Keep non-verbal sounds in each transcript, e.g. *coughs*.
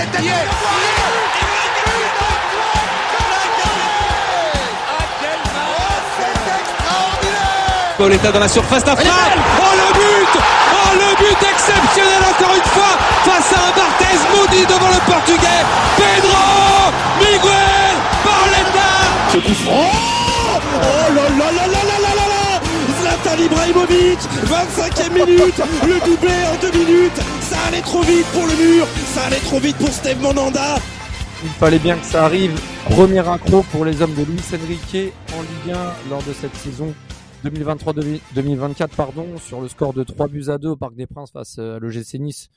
c'était Pauletta dans la surface d'affaire. Oh le but. Oh le but exceptionnel encore une fois face à un Barthez maudit devant le portugais. Pedro Miguel Pauletta Ce coup franc. Oh là là là là là là là là Zlatan Ibrahimovic 25e minute. Le doublé en deux minutes Ça allait trop vite pour le mur Ça allait trop vite pour Steve Monanda Il fallait bien que ça arrive. Premier accro pour les hommes de Luis Enrique en Ligue 1 lors de cette saison 2023-2024 pardon, sur le score de 3 buts à 2 au Parc des Princes face à l'OGC Nice.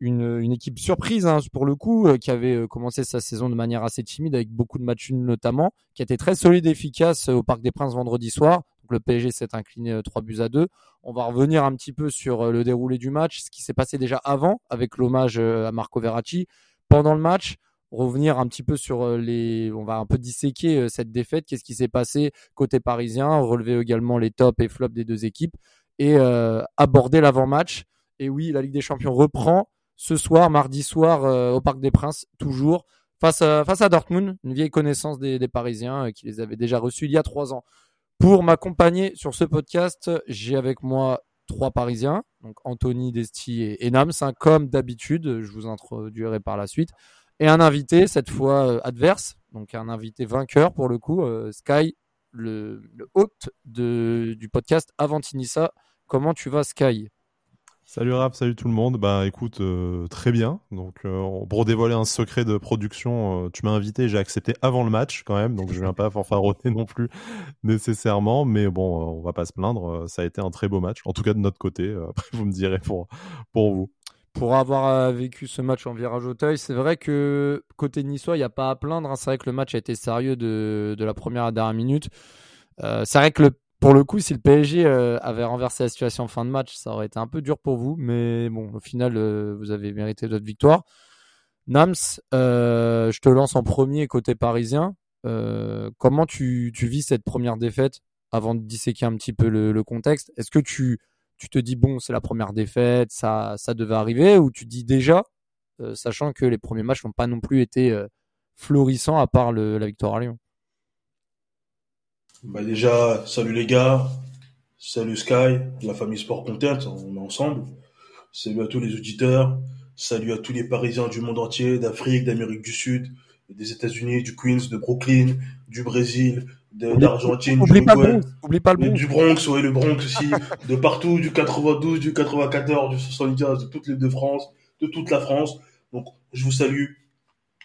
Une, équipe surprise hein, pour le coup, euh, qui avait euh, commencé sa saison de manière assez timide avec beaucoup de matchs notamment, qui a été très solide et efficace euh, au Parc des Princes vendredi soir. Donc le PSG s'est incliné 3 buts à 2. On va revenir un petit peu sur le déroulé du match, ce qui s'est passé déjà avant avec l'hommage à Marco Verratti. Pendant le match, revenir un petit peu sur les, on va un peu disséquer cette défaite, qu'est-ce qui s'est passé côté parisien, relever également les tops et flops des deux équipes et euh, aborder l'avant-match. Et oui, la Ligue des Champions reprend ce soir, mardi soir, euh, au Parc des Princes, toujours face à, face à Dortmund, une vieille connaissance des, Parisiens euh, qui les avait déjà reçus il y a trois ans. Pour m'accompagner sur ce podcast, j'ai avec moi trois Parisiens, donc Anthony, Desti et, Nams, hein, comme d'habitude. Je vous introduirai par la suite et un invité, cette fois euh, adverse, donc un invité vainqueur pour le coup, euh, Sky, le, hôte du podcast Avantinissa. Comment tu vas, Sky? Salut Rap, salut tout le monde. Bah écoute, euh, très bien. Donc euh, pour dévoiler un secret de production, euh, tu m'as invité, j'ai accepté avant le match quand même, donc je viens pas fanfaronner non plus nécessairement, mais bon, on va pas se plaindre. Ça a été un très beau match, en tout cas de notre côté. *laughs* Après vous me direz pour pour vous pour avoir vécu ce match en virage Auteuil, c'est vrai que côté niçois, il n'y a pas à plaindre. Hein. C'est vrai que le match a été sérieux de, de la première à la dernière minute. C'est vrai que le, pour le coup, si le PSG euh, avait renversé la situation en fin de match, ça aurait été un peu dur pour vous. Mais bon, au final, euh, vous avez mérité votre victoire. Nams, je te lance en premier côté parisien. comment tu, vis cette première défaite? Avant de disséquer un petit peu le, contexte Est-ce que tu te dis bon c'est la première défaite, ça devait arriver, ou tu dis déjà, euh, sachant que les premiers matchs n'ont pas non plus été euh, florissants à part la victoire à Lyon? Bah déjà, salut les gars, salut Sky, la famille Sport Content, on est ensemble. Salut à tous les auditeurs, salut à tous les Parisiens du monde entier, d'Afrique, d'Amérique du Sud, des États-Unis, du Queens, de Brooklyn, du Brésil, d'Argentine, du pas, le Bronx. du Bronx, ouais, le Bronx aussi, de partout, du 92, du 94, du 75, de toutes les deux France, de toute la France. Donc, je vous salue.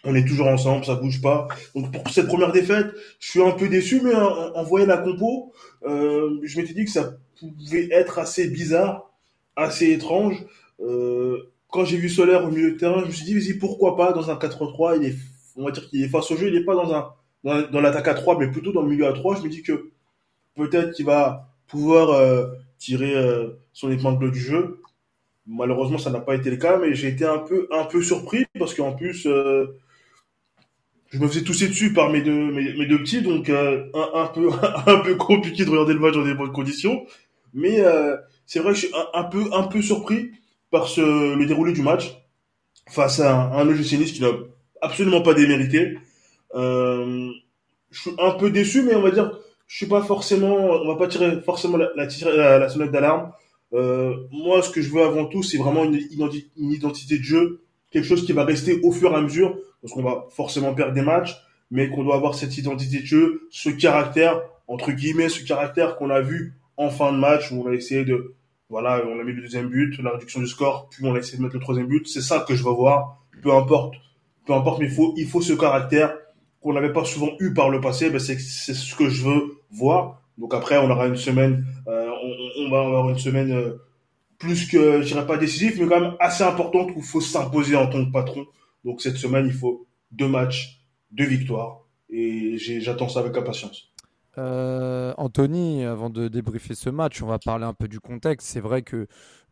On est toujours ensemble, ça bouge pas. Donc pour cette première défaite, je suis un peu déçu, mais en, voyant la compo, euh, je m'étais dit que ça pouvait être assez bizarre, assez étrange. Euh, quand j'ai vu Solaire au milieu de terrain, je me suis dit, vas-y, pourquoi pas dans un 4-3, il est, on va dire qu'il est face au jeu, il est pas dans, dans l'attaque à 3, mais plutôt dans le milieu à 3, je me dis que peut-être qu'il va pouvoir euh, tirer euh, son épingle du jeu. Malheureusement, ça n'a pas été le cas, mais j'ai été un peu, un peu surpris parce qu'en plus, euh, je me faisais tousser dessus par mes deux, mes, deux petits, donc euh, un, un, peu, *laughs* un peu compliqué de regarder le match dans des bonnes conditions. Mais euh, c'est vrai que je suis un, peu, un peu surpris par ce, le déroulé du match face à un, un qui n'a absolument pas démérité. Euh, je suis un peu déçu, mais on va dire, je suis pas forcément, on va pas tirer forcément la, la, la, sonnette d'alarme. Euh, moi, ce que je veux avant tout, c'est vraiment une identité de jeu, quelque chose qui va rester au fur et à mesure, parce qu'on va forcément perdre des matchs, mais qu'on doit avoir cette identité de jeu, ce caractère, entre guillemets, ce caractère qu'on a vu en fin de match, où on a essayé de, voilà, on a mis le deuxième but, la réduction du score, puis on a essayé de mettre le troisième but. C'est ça que je veux voir. Peu importe, peu importe, mais il faut, il faut ce caractère qu'on n'avait pas souvent eu par le passé, ben c'est c'est ce que je veux voir. Donc après, on aura une semaine, euh, on, va avoir une semaine euh, plus que, je dirais pas décisive, mais quand même assez importante où il faut s'imposer en tant que patron. Donc cette semaine, il faut deux matchs, deux victoires, et j'attends ça avec impatience. Euh, Anthony, avant de débriefer ce match, on va parler un peu du contexte. C'est vrai que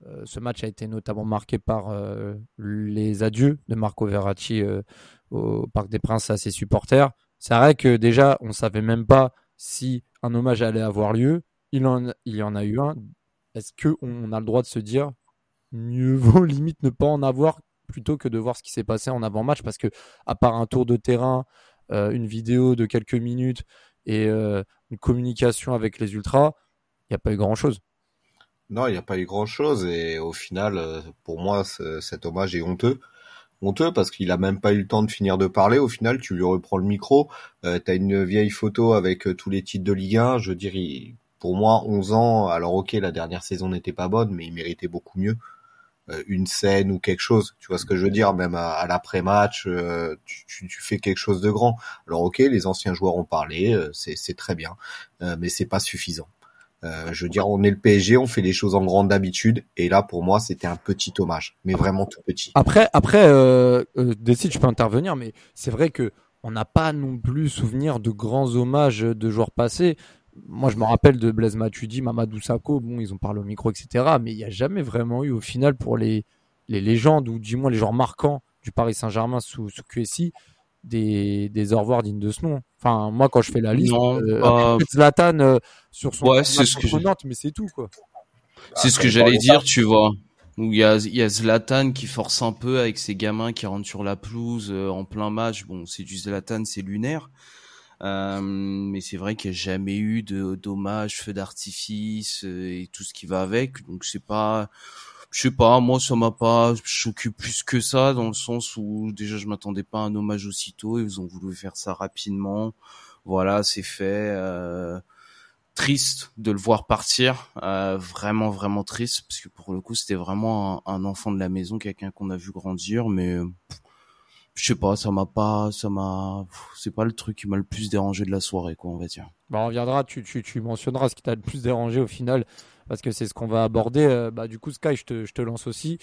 euh, ce match a été notamment marqué par euh, les adieux de Marco Verratti au Parc des Princes à ses supporters. C'est vrai que déjà, on savait même pas si un hommage allait avoir lieu. Il, il y en a eu un. Est-ce qu'on a le droit de se dire mieux vaut *laughs* limite ne pas en avoir plutôt que de voir ce qui s'est passé en avant-match parce que à part un tour de terrain, une vidéo de quelques minutes et une communication avec les ultras, il n'y a pas eu grand-chose. Non, il n'y a pas eu grand-chose et au final, pour moi, cet hommage est honteux honteux parce qu'il a même pas eu le temps de finir de parler. Au final, tu lui reprends le micro, euh, tu as une vieille photo avec euh, tous les titres de Ligue 1. Je dirais, pour moi, 11 ans. Alors ok, la dernière saison n'était pas bonne, mais il méritait beaucoup mieux. Euh, une scène ou quelque chose, tu vois ce que je veux dire, même à, l'après-match, euh, tu, tu, tu, fais quelque chose de grand. Alors ok, les anciens joueurs ont parlé, c'est très bien, mais c'est pas suffisant. Euh, je veux dire, on est le PSG, on fait les choses en grande d'habitude, et là pour moi c'était un petit hommage, mais vraiment tout petit. Après, après, euh, euh Décide, je peux intervenir, mais c'est vrai que on n'a pas non plus souvenir de grands hommages de joueurs passés. Moi, je me rappelle de Blaise Matuidi, Mamadou Sakho, bon, ils ont parlé au micro, etc. Mais il n'y a jamais vraiment eu, au final, pour les, les légendes, ou du moins les joueurs marquants du Paris Saint-Germain sous, sous QSI, des, des au revoir dignes de ce nom. Enfin, moi, quand je fais la liste, euh, Zlatan euh, sur son ouais, c'est ce que mais c'est tout, quoi. C'est ce que j'allais dire, tu vois. Où il y a, y a Zlatan qui force un peu avec ses gamins qui rentrent sur la pelouse euh, en plein match. Bon, c'est du Zlatan, c'est lunaire. Euh, mais c'est vrai qu'il n'y a jamais eu de d'hommage, feu d'artifice et tout ce qui va avec. Donc c'est pas, je sais pas, moi ça m'a pas choqué plus que ça dans le sens où déjà je m'attendais pas à un hommage aussitôt, ils ont voulu faire ça rapidement. Voilà, c'est fait. Euh, triste de le voir partir, euh, vraiment vraiment triste parce que pour le coup c'était vraiment un, enfant de la maison, quelqu'un qu'on a vu grandir, mais je sais pas, ça m'a pas, ça m'a, c'est pas le truc qui m'a le plus dérangé de la soirée, quoi, on va dire. Bah, on reviendra, tu, tu, tu mentionneras ce qui t'a le plus dérangé au final parce que c'est ce qu'on va aborder. Euh, bah, du coup, Sky, je te, je te lance aussi.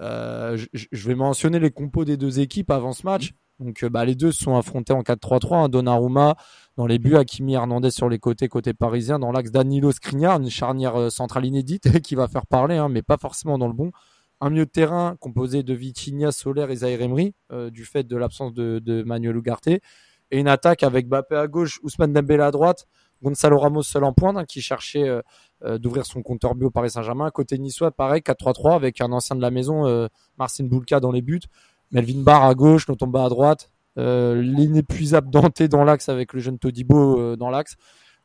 Euh, je, vais mentionner les compos des deux équipes avant ce match. Donc, euh, bah, les deux se sont affrontés en 4-3-3. Hein, Donnarumma dans les buts, Hakimi Hernandez sur les côtés, côté parisien. Dans l'axe, Danilo Skriniar, une charnière centrale inédite *laughs* qui va faire parler, hein, mais pas forcément dans le bon. Un milieu de terrain composé de Vitinha, Soler et Zaire Emery, du fait de l'absence de, Manuel Ugarte. Et une attaque avec Bappé à gauche, Ousmane Dembélé à droite, Gonzalo Ramos seul en pointe, hein, qui cherchait euh, euh, d'ouvrir son compteur bio Paris Saint-Germain. Côté niçois, pareil, 4-3-3 avec un ancien de la maison, euh, Marcin Boulka dans les buts, Melvin Barr à gauche, Notomba à droite, l'inépuisable Dante dans l'axe avec le jeune Todibo dans l'axe.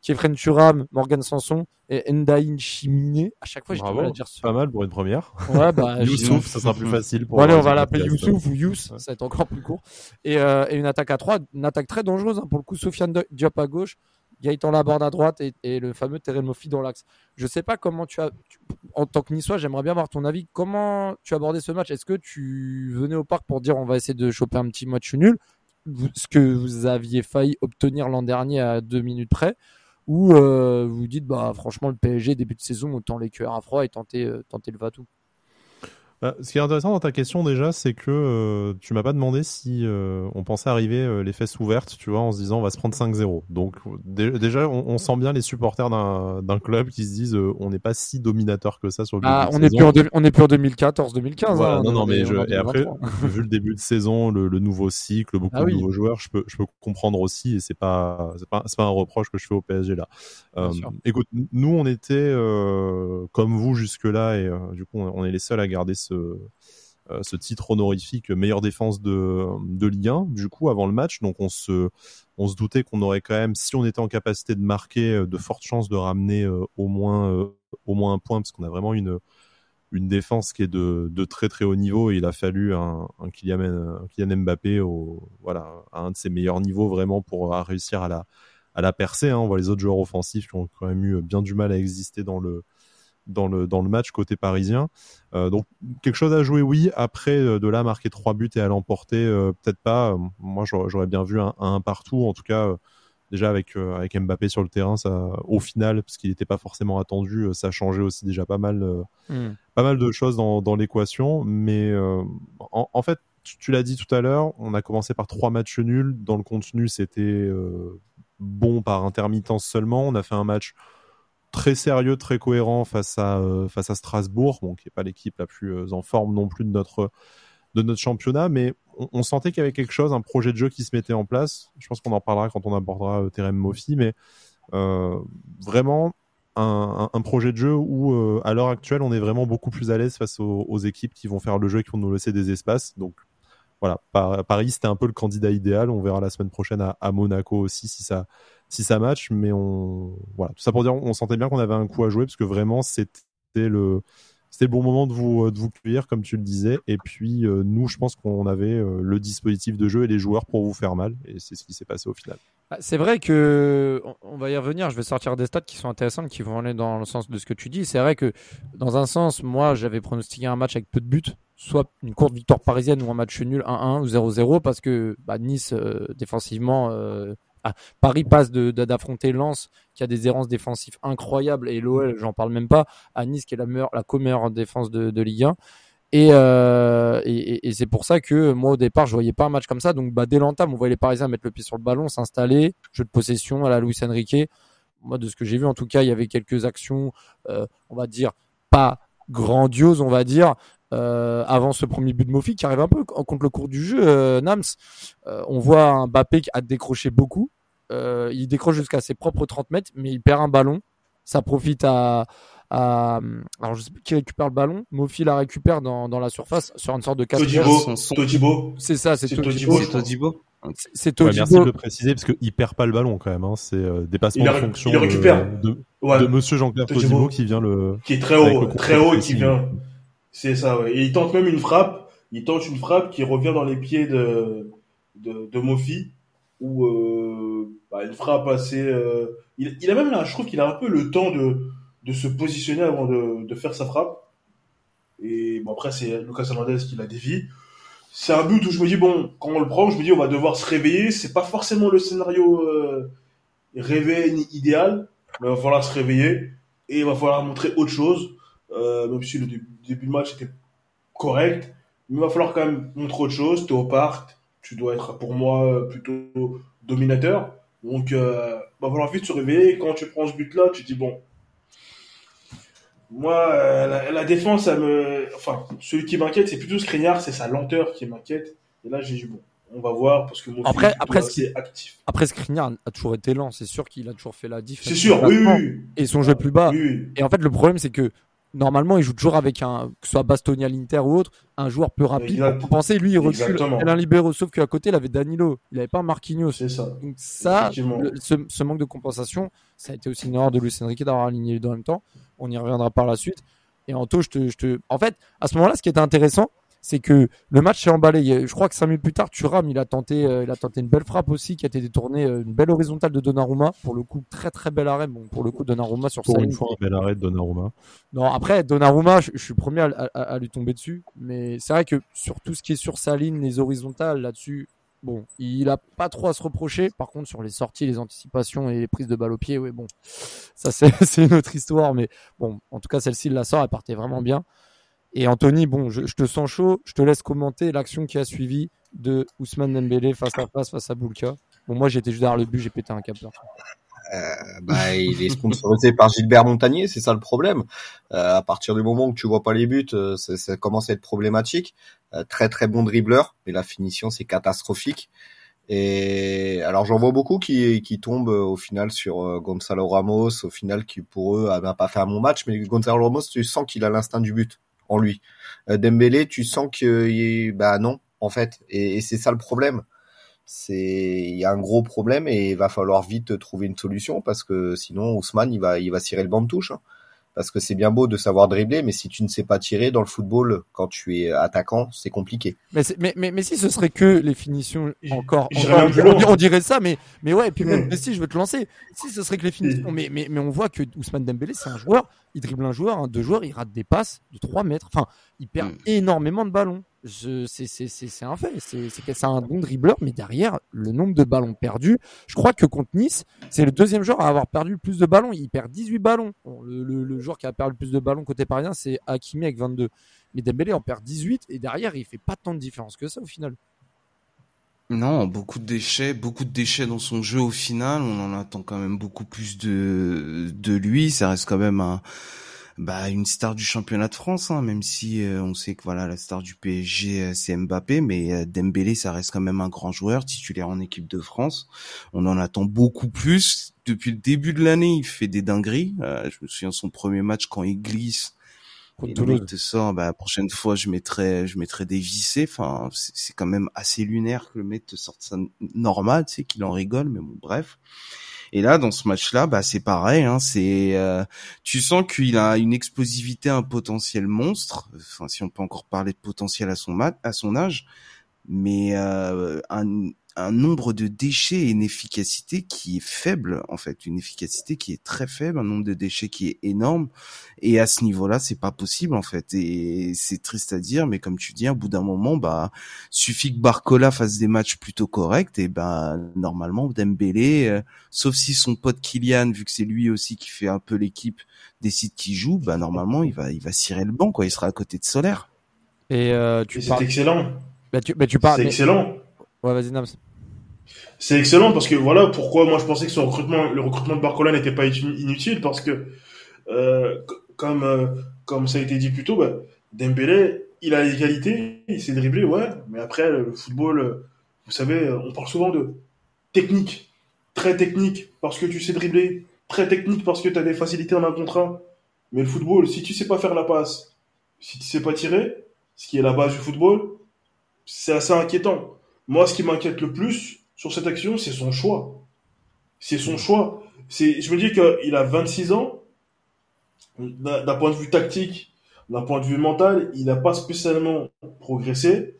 Kefren Turam, Morgan Sanson et Ndaïn Chiminé. À chaque fois, j'ai du à dire Pas mal pour une première. Ouais, bah, *laughs* Youssouf, ça sera plus facile. Pour allez, on va l'appeler Youssouf ou Yous, ça va être encore plus court. Et, euh, et, une attaque à 3, une attaque très dangereuse hein. pour le coup. Sofiane Diop à gauche, Gaëtan Laborde à droite et, le fameux Terrell Moffi dans l'axe. Je sais pas comment tu as, en tant que niçois, j'aimerais bien avoir ton avis. Comment tu as abordé ce match? Est-ce que tu venais au parc pour dire on va essayer de choper un petit match nul? Ce que vous aviez failli obtenir l'an dernier à deux minutes près ou euh, vous dites bah franchement le PSG début de saison autant les cœurs à froid et tenter, euh, tenter le va-tout bah, ce qui est intéressant dans ta question déjà, c'est que euh, tu m'as pas demandé si euh, on pensait arriver euh, les fesses ouvertes, tu vois, en se disant on va se prendre 5-0. Donc déjà, on, sent bien les supporters d'un club qui se disent on n'est pas si dominateur que ça sur le ah, début on, est plus en on est plus en 2014-2015. Hein, non, non, mais et après, *laughs* vu le début de saison, le, nouveau cycle, beaucoup ah de nouveaux joueurs, je peux, je peux comprendre aussi et c'est pas, c'est pas, pas un reproche que je fais au PSG là. écoute, nous on était comme vous jusque là et du coup on est les seuls à garder ce euh, ce, titre honorifique meilleure défense de, de Ligue 1, du coup, avant le match. Donc, on se, on se doutait qu'on aurait quand même, si on était en capacité de marquer, euh, de fortes chances de ramener euh, au, moins, au moins un point, parce qu'on a vraiment une, une défense qui est de, de, très très haut niveau. Et il a fallu un, Kylian, Mbappé voilà, à un de ses meilleurs niveaux vraiment pour réussir à la, à la percer. Hein. On voit les autres joueurs offensifs qui ont quand même eu bien du mal à exister dans le, dans le, dans le match côté parisien. Euh, donc quelque chose à jouer, oui. Après, euh, de là, marquer trois buts et à l'emporter, euh, peut-être pas. Moi, j'aurais bien vu un, un, partout. En tout cas, déjà avec, avec Mbappé sur le terrain, ça, au final, parce qu'il n'était pas forcément attendu, ça changeait aussi déjà pas mal, hmm. pas mal de choses dans, dans l'équation. Mais en, en, fait, tu, l'as dit tout à l'heure, on a commencé par trois matchs nuls. Dans le contenu, c'était bon par intermittence seulement. On a fait un match très sérieux, très cohérent face à euh, face à Strasbourg, bon, qui est pas l'équipe la plus euh, en forme non plus de notre de notre championnat, mais on, sentait qu'il y avait quelque chose, un projet de jeu qui se mettait en place. Je pense qu'on en parlera quand on abordera euh, Terem Moffi, mais vraiment un, projet de jeu où, à l'heure actuelle, on est vraiment beaucoup plus à l'aise face aux, équipes qui vont faire le jeu et qui vont nous laisser des espaces. Donc voilà, Paris, c'était un peu le candidat idéal. On verra la semaine prochaine à Monaco aussi si ça, si ça match. Mais on, voilà, tout ça pour dire, on sentait bien qu'on avait un coup à jouer parce que vraiment, c'était le, c'était le bon moment de vous, de vous cueillir, comme tu le disais. Et puis, euh, nous, je pense qu'on avait euh, le dispositif de jeu et les joueurs pour vous faire mal. Et c'est ce qui s'est passé au final. Bah, c'est vrai que, on va y revenir, je vais sortir des stats qui sont intéressantes, qui vont aller dans le sens de ce que tu dis. C'est vrai que, dans un sens, moi, j'avais pronostiqué un match avec peu de buts, soit une courte victoire parisienne ou un match nul 1-1 ou 0-0, parce que bah, Nice, euh, défensivement, ah, Paris passe d'affronter Lens qui a des errances défensives incroyables et l'OL, j'en parle même pas, à Nice qui est la meilleure, la co-meilleure défense de, de, Ligue 1. Euh, et, et, c'est pour ça que moi au départ je voyais pas un match comme ça. Donc bah, dès l'entame, on voyait les Parisiens mettre le pied sur le ballon, s'installer, jeu de possession à la Luis Enrique. Moi de ce que j'ai vu en tout cas, il y avait quelques actions, euh, on va dire pas grandioses, on va dire, euh, avant ce premier but de Mofi qui arrive un peu contre le cours du jeu, Nams. On voit un Mbappé qui a décroché beaucoup. Euh, il décroche jusqu'à ses propres 30 mètres, mais il perd un ballon. Ça profite à, à alors je sais plus qui récupère le ballon. Mofi la récupère dans, dans la surface sur une sorte de 4 Todibo. C'est ça, c'est Todibo. Todibo. C'est Todibo. merci de le préciser parce qu'il perd pas le ballon quand même. Hein. C'est euh, dépassement de fonction il récupère. de, ouais. de Monsieur Jean-Claire Todibo qui vient le qui est très haut, très haut et qui vient. C'est ça. Ouais. Et il tente même une frappe. Il tente une frappe qui revient dans les pieds de de, de Mofi ou euh, bah, une frappe assez. Euh, il, il, a même là, je trouve qu'il a un peu le temps de, se positionner avant de, faire sa frappe. Et bon, après, c'est Lucas Hernandez qui la dévie. C'est un but où je me dis, bon, quand on le prend, je me dis, on va devoir se réveiller. C'est pas forcément le scénario euh, réveil idéal, mais il va falloir se réveiller et il va falloir montrer autre chose. Euh, même si le début, début de match était correct, il va falloir quand même montrer autre chose. T'es au parc, tu dois être pour moi plutôt dominateur. Donc, euh, va falloir vite se réveiller. Quand tu prends ce but-là, tu dis bon. Moi, euh, la, la, défense, ça me, enfin, celui qui m'inquiète, c'est plutôt Skriniar, c'est sa lenteur qui m'inquiète. Et là, j'ai dit bon, on va voir parce que mon après, après, c'est actif. Après, Skriniar a toujours été lent. C'est sûr qu'il a toujours fait la diff. C'est sûr, oui, oui, Et son jeu plus bas. Oui, et en fait, le problème, c'est que normalement, il joue toujours avec un, que ce soit Bastoni à l'Inter ou autre, un joueur plus rapide. Vous pensez, lui, il recule. Un libéro, sauf qu'à côté, il avait Danilo. Il n'avait pas Marquinhos. C'est ça. Donc ça, le, ce, ce, manque de compensation, ça a été aussi une erreur de Luis Enrique d'avoir aligné les deux en même temps. On y reviendra par la suite. Et Anto, je te, je te, en fait, à ce moment-là, ce qui était intéressant, c'est que le match s'est emballé. Je crois que cinq minutes plus tard, Thuram, il a tenté, euh, il a tenté une belle frappe aussi qui a été détournée, euh, une belle horizontale de Donnarumma. Pour le coup, très très bel arrêt. Bon, pour le coup, Donnarumma sur Pour une fois, un bel arrêt de Donnarumma. Non, après, Donnarumma, je, je suis premier à, à, à, lui tomber dessus. Mais c'est vrai que sur tout ce qui est sur sa ligne, les horizontales là-dessus, bon, il a pas trop à se reprocher. Par contre, sur les sorties, les anticipations et les prises de balle au pied, oui, bon, ça *laughs* c'est une autre histoire. Mais bon, en tout cas, celle-ci, il la sort, elle partait vraiment bien. Et Anthony, bon, je, te sens chaud, je te laisse commenter l'action qui a suivi de Ousmane Dembélé face à face face à Boulka. Bon, moi j'étais juste derrière le but, j'ai pété un câble. Euh, bah, il est sponsorisé par Gilbert Montagnier, c'est ça le problème. Euh, à partir du moment où tu vois pas les buts, euh, ça, ça commence à être problématique. Euh, très très bon dribbleur, mais la finition c'est catastrophique. Et alors j'en vois beaucoup qui, qui tombent au final sur Gonzalo Ramos, au final qui pour eux n'a pas fait un bon match, mais Gonzalo Ramos tu sens qu'il a l'instinct du but en lui. Euh, Dembélé, tu sens que bah non en fait, et, c'est ça le problème. C'est il y a un gros problème et il va falloir vite trouver une solution parce que sinon Ousmane il va il va cirer le banc de touche. Hein. Parce que c'est bien beau de savoir dribbler, mais si tu ne sais pas tirer dans le football, quand tu es attaquant, c'est compliqué. Mais, mais, mais, mais, si ce serait que les finitions encore, encore on, on, dirait ça, mais, mais ouais, et puis même, mais si je veux te lancer, si ce serait que les finitions, mais, mais, mais on voit que Ousmane Dembélé, c'est un joueur, il dribble un joueur, hein, deux joueurs, il rate des passes de 3 mètres, enfin, il perd mm. énormément de ballons. C'est un fait, c'est un bon dribbleur, mais derrière, le nombre de ballons perdus, je crois que contre Nice, c'est le deuxième joueur à avoir perdu le plus de ballons. Il perd 18 ballons. Le, le, le, joueur qui a perdu le plus de ballons côté parisien, c'est Hakimi avec 22. Mais Dembélé en perd 18 et derrière, il fait pas tant de différence que ça au final. Non, beaucoup de déchets, beaucoup de déchets dans son jeu au final. On en attend quand même beaucoup plus de, de lui. Ça reste quand même un bah une star du championnat de France, hein, même si euh, on sait que voilà la star du PSG euh, c'est Mbappé, mais euh, Dembélé ça reste quand même un grand joueur titulaire en équipe de France. On en attend beaucoup plus. Depuis le début de l'année, il fait des dingueries. je me souviens de son premier match quand il glisse. Et le te sort, bah, la prochaine fois, je mettrai, je mettrai des vissés. Enfin, c'est quand même assez lunaire que le mec te sorte ça normal, tu sais, qu'il en rigole, mais bon, bref. Et là, dans ce match-là, bah c'est pareil. Hein, c'est, euh, tu sens qu'il a une explosivité, un potentiel monstre. Enfin, si on peut encore parler de potentiel à son à son âge, mais euh, un, un nombre de déchets et une efficacité qui est faible en fait, une efficacité qui est très faible, un nombre de déchets qui est énorme et à ce niveau-là, c'est pas possible en fait et c'est triste à dire mais comme tu dis, à bout d'un moment bah suffit que Barcola fasse des matchs plutôt corrects et bah normalement Dembélé euh, sauf si son pote Kylian vu que c'est lui aussi qui fait un peu l'équipe décide qu'il joue, bah normalement il va il va cirer le banc quoi, il sera à côté de Solaire. Et euh, tu c'est excellent. Bah, tu, bah, tu parles. C'est excellent. Ouais, vas-y Nams. C'est excellent parce que voilà pourquoi moi je pensais que son recrutement, le recrutement de Barcola n'était pas inutile parce que euh, comme euh, comme ça a été dit plus tôt, bah, Dembélé, il a les qualités, il sait dribbler, ouais, mais après le football, vous savez, on parle souvent de technique, très technique parce que tu sais dribbler, très technique parce que tu as des facilités en un contre un. Mais le football, si tu sais pas faire la passe, si tu sais pas tirer, ce qui est la base du football, c'est assez inquiétant. Moi, ce qui m'inquiète le plus, sur cette action, c'est son choix. C'est son choix. C'est, je me dis qu'il a 26 ans. D'un point de vue tactique, d'un point de vue mental, il n'a pas spécialement progressé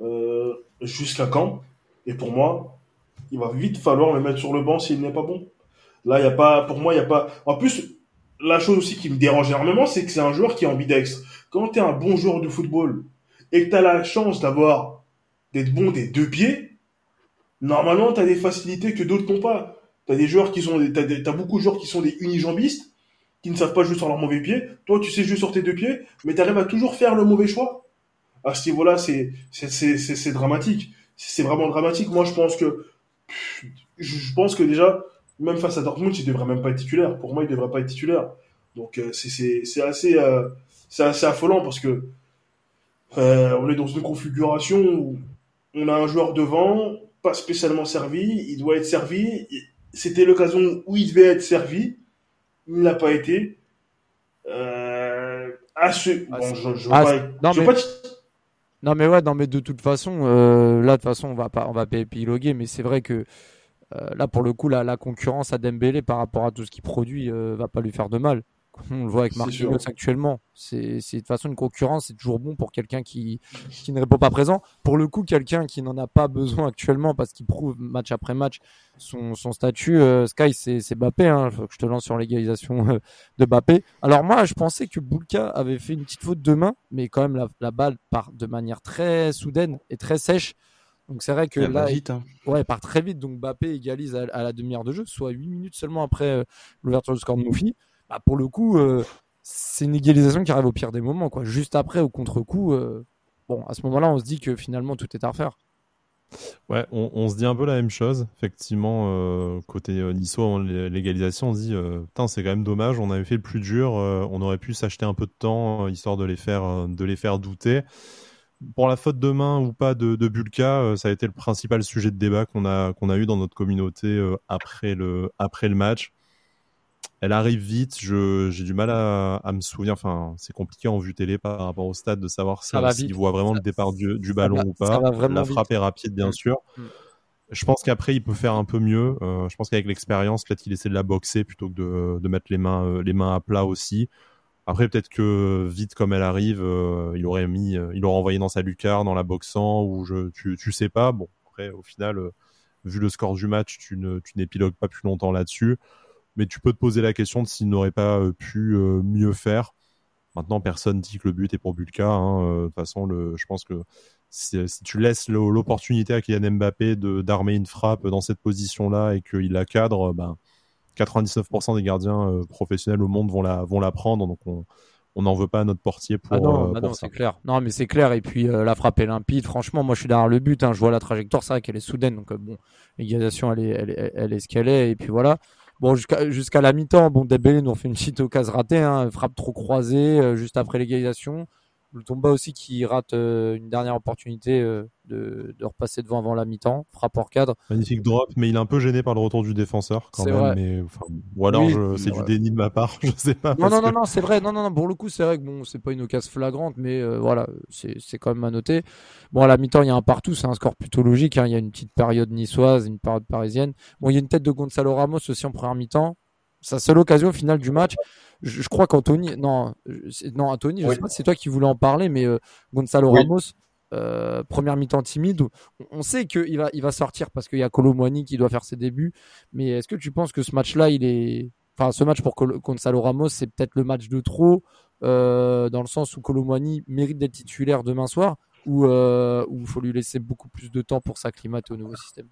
euh, jusqu'à quand? Et pour moi, il va vite falloir le mettre sur le banc s'il n'est pas bon. Là, il y a pas, pour moi, il y a pas. En plus, la chose aussi qui me dérange énormément, c'est que c'est un joueur qui est ambidextre. Quand tu es un bon joueur de football et que tu as la chance d'avoir d'être bon des deux pieds, Normalement, tu as des facilités que d'autres n'ont pas. Tu as des joueurs qui sont, t'as, as beaucoup de joueurs qui sont des unijambistes, qui ne savent pas jouer sur leur mauvais pied. Toi, tu sais jouer sur tes deux pieds, mais tu arrives à toujours faire le mauvais choix. À ce niveau-là, c'est, c'est, c'est, c'est dramatique. C'est vraiment dramatique. Moi, je pense que, je pense que déjà, même face à Dortmund, il devrait même pas être titulaire. Pour moi, il devrait pas être titulaire. Donc, euh, c'est assez, euh, c'est assez affolant parce que, euh, on est dans une configuration où on a un joueur devant, pas spécialement servi, il doit être servi. C'était l'occasion où il devait être servi, il n'a pas été. Euh, à ce, ah, bon, je, je, ah, pas, non, mais... non mais ouais, non mais de toute façon, euh, là de toute façon on va pas, on va pas épiloguer, mais c'est vrai que euh, là pour le coup la, la concurrence à Dembélé par rapport à tout ce qu'il produit euh, va pas lui faire de mal. On le voit avec Marquinhos actuellement. C'est de toute façon une concurrence, c'est toujours bon pour quelqu'un qui, qui ne répond pas présent. Pour le coup, quelqu'un qui n'en a pas besoin actuellement parce qu'il prouve match après match son, son statut, euh, Sky, c'est Bappé. Hein. Faut que je te lance sur l'égalisation euh, de Bappé. Alors moi, je pensais que Boulka avait fait une petite faute de main, mais quand même la, la balle part de manière très soudaine et très sèche. Donc c'est vrai que là, vite, hein. ouais, part très vite. Donc Bappé égalise à, la demi-heure de jeu, soit 8 minutes seulement après euh, l'ouverture du score de Moufi bah, pour le coup, euh, c'est une égalisation qui arrive au pire des moments. Quoi. Juste après, au contre-coup, euh, bon, à ce moment-là, on se dit que finalement, tout est à refaire. Ouais, on, se dit un peu la même chose. Effectivement, euh, côté Nisso, l'égalisation, on se dit, putain, c'est quand même dommage. On avait fait le plus dur. on aurait pu s'acheter un peu de temps histoire de les faire, de les faire douter. Pour la faute de main ou pas de, Bulka, ça a été le principal sujet de débat qu'on a a eu dans notre communauté après le après le match elle arrive vite. Je, j'ai du mal à, à me souvenir. Enfin, c'est compliqué en vue télé par rapport au stade de savoir s'il voit vraiment le départ du, du ballon ou pas. La frappe est rapide, bien mm. sûr. Mm. Je pense qu'après, il peut faire un peu mieux. Euh, je pense qu'avec l'expérience, peut-être qu'il essaie de la boxer plutôt que de, de mettre les mains, euh, les mains à plat aussi. Après, peut-être que vite comme elle arrive, euh, il aurait mis, il aurait envoyé dans sa lucarne en la boxant ou je, tu, tu sais pas. Bon, après, au final, vu le score du match, tu ne, tu n'épilogues pas plus longtemps là-dessus mais tu peux te poser la question de s'il n'aurait pas euh, pu euh, mieux faire. Maintenant, personne dit que le but est pour Bulka. Hein. Euh, de toute façon, le, je pense que si, tu laisses l'opportunité à Kylian Mbappé d'armer une frappe dans cette position-là et qu'il la cadre, ben, 99% des gardiens professionnels au monde vont la, vont la prendre. Donc on on n'en veut pas à notre portier pour. Ah non, ah non c'est clair. Non, mais c'est clair. Et puis la frappe est limpide. Franchement, moi je suis derrière le but. Hein. Je vois la trajectoire, c'est vrai qu'elle est soudaine. Donc bon, l'égalisation elle est, elle, est, elle est ce qu'elle est. Et puis voilà. Bon, jusqu'à la mi-temps, bon, Dembélé nous fait une petite occasion ratée, hein, frappe trop croisée euh, juste après l'égalisation. Le Tomba aussi qui rate euh, une dernière opportunité euh, de, de repasser devant avant la mi-temps, frappe hors cadre. Magnifique drop, mais il est un peu gêné par le retour du défenseur quand C'est même. vrai. Mais, enfin, ou alors Oui, c'est du déni de ma part, *laughs* je sais pas. Non, non, non, que- non, c'est vrai. Non, non, non. Pour le coup, c'est vrai que bon, c'est pas une occasion flagrante, mais euh, voilà, c'est c'est quand même à noter. Bon, à la mi-temps, il y a un partout, c'est un score plutôt logique. hein. Il y a une petite période niçoise, une période parisienne. Bon, il y a une tête de Gonzalo Ramos aussi en première mi-temps. Sa seule occasion au final du match. Je, je crois qu'Anthony, non, non, Anthony, je Oui. sais pas si c'est toi qui voulais en parler, mais euh, Gonzalo Oui. Ramos, euh, première mi-temps timide. On, sait qu'il va, il va sortir parce qu'il y a Colomwani qui doit faire ses débuts. Mais est-ce que tu penses que ce match-là, il est, enfin, ce match pour Col- Gonzalo Ramos, c'est peut-être le match de trop, euh, dans le sens où Colomwani mérite d'être titulaire demain soir, ou euh, il faut lui laisser beaucoup plus de temps pour s'acclimater au nouveau système?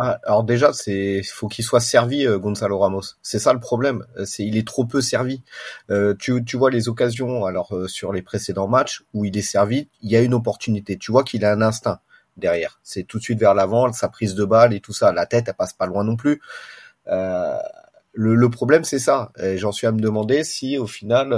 Ah, alors déjà, c'est faut qu'il soit servi euh, Gonzalo Ramos. C'est ça le problème. Euh, C'est il est trop peu servi. Euh, tu, vois les occasions alors sur les précédents matchs où il est servi, il y a une opportunité. Tu vois qu'il a un instinct derrière. C'est tout de suite vers l'avant, sa prise de balle et tout ça. La tête, elle passe pas loin non plus. Le, problème, c'est ça. J'en suis à me demander si au final,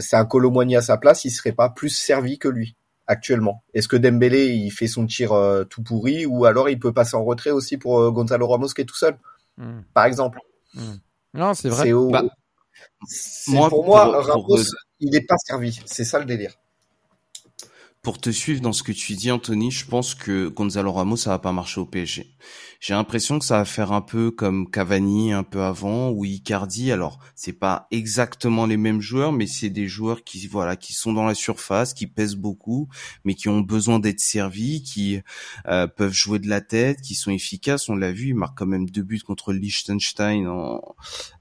c'est un Colomboigny à sa place, il serait pas plus servi que lui actuellement. Est-ce que Dembélé il fait son tir euh, tout pourri ou alors il peut passer en retrait aussi pour euh, Gonzalo Ramos qui est tout seul, Hmm. par exemple? Non, c'est vrai. C'est au... Bah, moi, pour moi, pour- pour- Ramos, il est pas servi. C'est ça le délire. Pour te suivre dans ce que tu dis, Anthony, je pense que Gonzalo Ramos, ça va pas marcher au PSG. J'ai l'impression que ça va faire un peu comme Cavani un peu avant ou Icardi. Alors, c'est pas exactement les mêmes joueurs, mais c'est des joueurs qui, voilà, qui sont dans la surface, qui pèsent beaucoup, mais qui ont besoin d'être servis, qui euh, peuvent jouer de la tête, qui sont efficaces. On l'a vu, il marque quand même deux buts contre Liechtenstein en,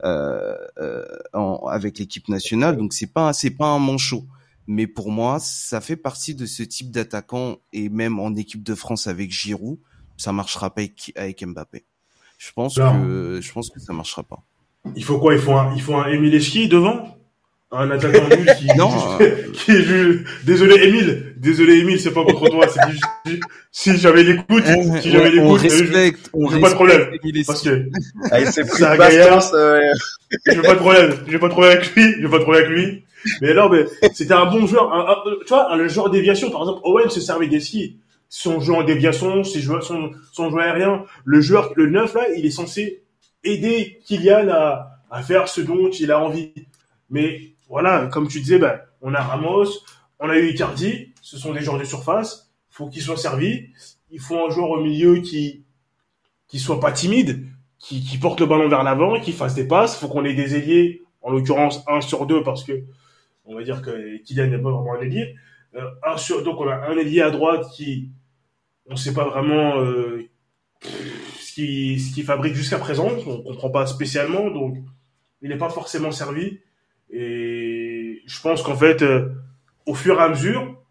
euh, euh, en- avec l'équipe nationale. Donc c'est pas, c'est pas un manchot. Mais pour moi, ça fait partie de ce type d'attaquant et même en équipe de France avec Giroud, ça marchera pas avec, avec Mbappé. Je pense Non. que je pense que ça marchera pas. Il faut quoi? Il faut un, il faut un Emile Eski devant? Un attaquant nul qui, *laughs* Non, qui est juste- Désolé Emile, désolé Emile, c'est pas contre toi, c'est juste- si j'avais l'écoute, si j'avais on, on l'écoute, euh, je- respecte, on j'ai pas de problème. respecte parce que Avec ses prix C'est un de euh, j'ai pas de problème, j'ai pas de problème avec lui, j'ai pas de problème avec lui. Mais non, mais c'était un bon joueur, tu vois, le joueur déviation, par exemple, Owen se servait d'Eski. Son jeu en déviation, ses joueurs, son, son jeu aérien, le joueur, le neuf là, il est censé aider Kylian à, à faire ce dont il a envie. Mais voilà, comme tu disais, ben, on a Ramos, on a eu Icardi, ce sont des joueurs de surface, faut qu'ils soient servis. Il faut un joueur au milieu qui qui soit pas timide, qui, qui porte le ballon vers l'avant, qui fasse des passes. Faut qu'on ait des ailiers, en l'occurrence un sur deux parce que on va dire que Kylian n'est pas vraiment un ailier. Euh, donc on a un ailier à droite qui on sait pas vraiment euh, ce qui ce qu'il fabrique jusqu'à présent, on comprend pas spécialement donc il n'est pas forcément servi et je pense qu'en fait euh, au fur et à mesure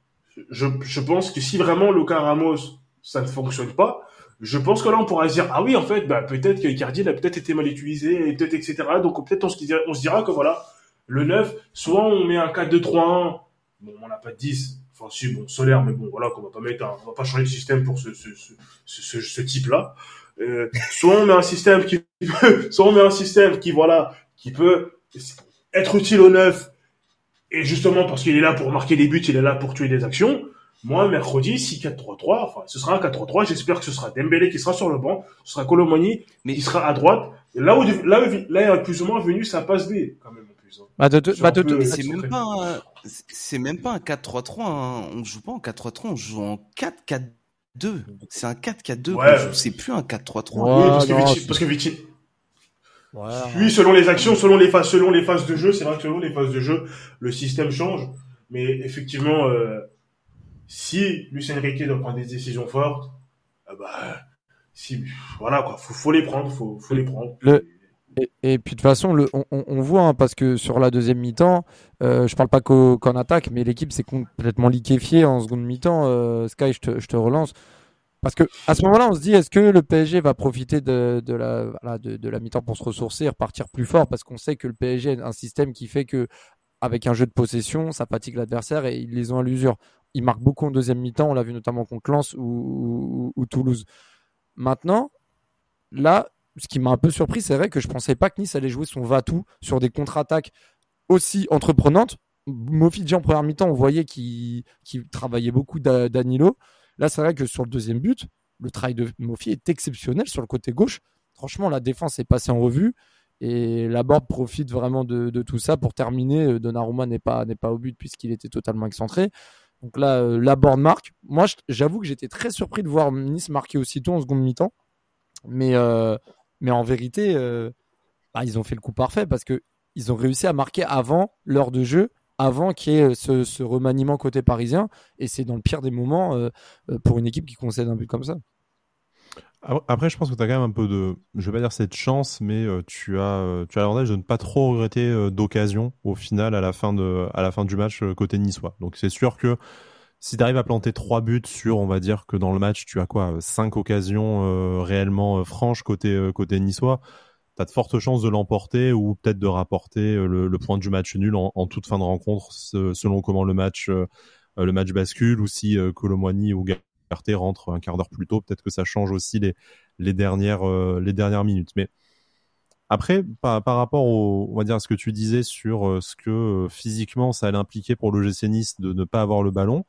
je, je pense que si vraiment Lucas Ramos ça ne fonctionne pas je pense que là, on pourra se dire, ah oui, en fait, bah, peut-être que Icardi, a peut-être été mal utilisé, peut-être, etc. Donc, peut-être, on on se dira que voilà, le 9, soit on met un 4-2-3-1, bon, on n'a pas de 10, enfin, si, bon, solaire, mais bon, voilà, qu'on va pas mettre un, on va pas changer de système pour ce, ce, ce, ce, ce, ce type-là. Euh, soit on met un système qui *laughs* peut, soit on met un système qui, voilà, qui peut être utile au 9, et justement, parce qu'il est là pour marquer des buts, il est là pour tuer des actions. Moi, mercredi, 6-4-3-3, enfin, ce sera un 4-3-3. J'espère que ce sera Dembélé qui sera sur le banc, ce sera Colomani Mais- qui sera à droite. Là où, là, où- là, est plus ou moins venu sa passe B, quand même, plus. hein. Bah, de, de- C'est bah, de- peu- même pas un, c'est même pas un 4-3-3. hein. On joue pas en 4-3-3, on joue en 4-4-2. C'est un 4-4-2 Ouais. qu'on joue. C'est plus un 4-3-3. Ouais. oui, parce que, non, Vici- c'est- parce que Vici- Ouais, oui, selon les actions, selon les phases, selon les phases de jeu, c'est vrai que selon les phases de jeu, le système change. Mais effectivement, euh, si Lucien Riquet doit prendre des décisions fortes, ah bah, si, voilà, quoi, faut, faut les prendre, faut, faut les prendre. Le- Et, puis de toute façon, on, voit hein, parce que sur la deuxième mi-temps, euh, je parle pas qu'en attaque, mais l'équipe s'est complètement liquéfiée en seconde mi-temps. Euh, Sky, je te, relance. Parce que à ce moment-là, on se dit, est-ce que le PSG va profiter de, la, mi-temps pour se ressourcer et repartir plus fort? Parce qu'on sait que le PSG a un système qui fait que, avec un jeu de possession, ça fatigue l'adversaire et ils les ont à l'usure. Ils marquent beaucoup en deuxième mi-temps, on l'a vu notamment contre Lens ou Toulouse. Maintenant, là, ce qui m'a un peu surpris, c'est vrai que je pensais pas que Nice allait jouer son va-tout sur des contre-attaques aussi entreprenantes. Mofi, déjà en première mi-temps, on voyait qu'il travaillait beaucoup Danilo. Là, c'est vrai que sur le deuxième but, le travail de Mofi est exceptionnel sur le côté gauche. Franchement, la défense est passée en revue. Et la Borde profite vraiment de, tout ça pour terminer. Euh, Donnarumma n'est pas, pas au but puisqu'il était totalement excentré. Donc là, euh, la Borde marque. Moi, j'avoue que j'étais très surpris de voir Nice marquer aussitôt en seconde mi-temps. Mais, euh, mais en vérité, bah, ils ont fait le coup parfait parce qu'ils ont réussi à marquer avant l'heure de jeu, avant qu'il y ait ce, remaniement côté parisien. Et c'est dans le pire des moments pour une équipe qui concède un but comme ça. Après, je pense que tu as quand même un peu de, je vais pas dire cette chance, mais euh, tu as, euh, tu as l'avantage de ne pas trop regretter euh, d'occasion au final à la fin de, à la fin du match côté niçois. Donc c'est sûr que si tu arrives à planter trois buts sur, on va dire que dans le match tu as quoi, cinq occasions réellement franches côté côté niçois, tu as de fortes chances de l'emporter ou peut-être de rapporter le, point du match nul en, toute fin de rencontre, selon comment le match le match bascule ou si Colomboigny ou rentre un quart d'heure plus tôt, peut-être que ça change aussi les, les, dernières, euh, les dernières minutes. Mais après, par, rapport au, on va dire, à ce que tu disais sur euh, ce que euh, physiquement ça allait impliquer pour l'OGC Nice de ne pas avoir le ballon,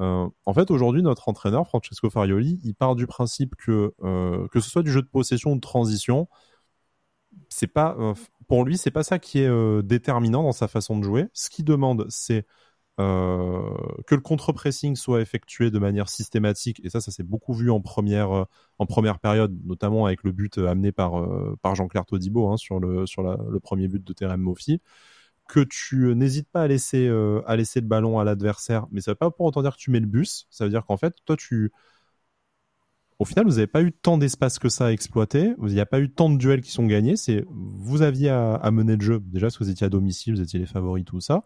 en fait, aujourd'hui, notre entraîneur, Francesco Farioli, il part du principe que, que ce soit du jeu de possession ou de transition, c'est pas, pour lui, c'est pas ça qui est déterminant dans sa façon de jouer. Ce qu'il demande, c'est euh, que le contre-pressing soit effectué de manière systématique, et ça, ça s'est beaucoup vu en première, euh, en première période, notamment avec le but amené par, euh, par Jean-Claire Todibo hein, sur, le, sur le premier but de Terem Mofi, que tu n'hésites pas à laisser, à laisser le ballon à l'adversaire, mais ça ne veut pas pour autant dire que tu mets le bus, ça veut dire qu'en fait, toi, tu, au final, vous n'avez pas eu tant d'espace que ça à exploiter. Il n'y a pas eu tant de duels qui sont gagnés. C'est vous aviez à, mener le jeu déjà parce que vous étiez à domicile, vous étiez les favoris, tout ça.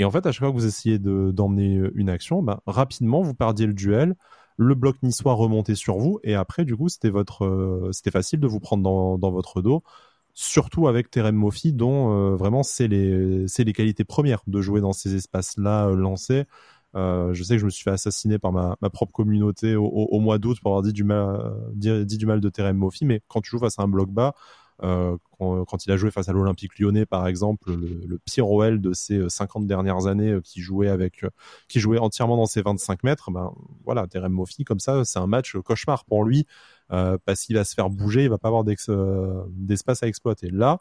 Et en fait, à chaque fois que vous essayez d'emmener une action, bah, rapidement, vous perdiez le duel, le bloc niçois remontait sur vous, et après, du coup, c'était votre, euh, c'était facile de vous prendre dans, dans votre dos, surtout avec Terem Mofi, dont euh, vraiment c'est les, les qualités premières de jouer dans ces espaces-là euh, lancés. Euh, je sais que je me suis fait assassiner par ma, ma propre communauté au, au, mois d'août pour avoir dit du mal, dit, dit du mal de Terem Mofi, mais quand tu joues face à un bloc bas, euh, quand, il a joué face à l'Olympique lyonnais, par exemple, le, le pire OL de ces 50 euh, dernières années qui jouait avec, qui jouait entièrement dans ses 25 mètres, ben voilà, Terem Mofi, comme ça, c'est un match cauchemar pour lui, parce qu'il va se faire bouger, il va pas avoir d'espace à exploiter. Là,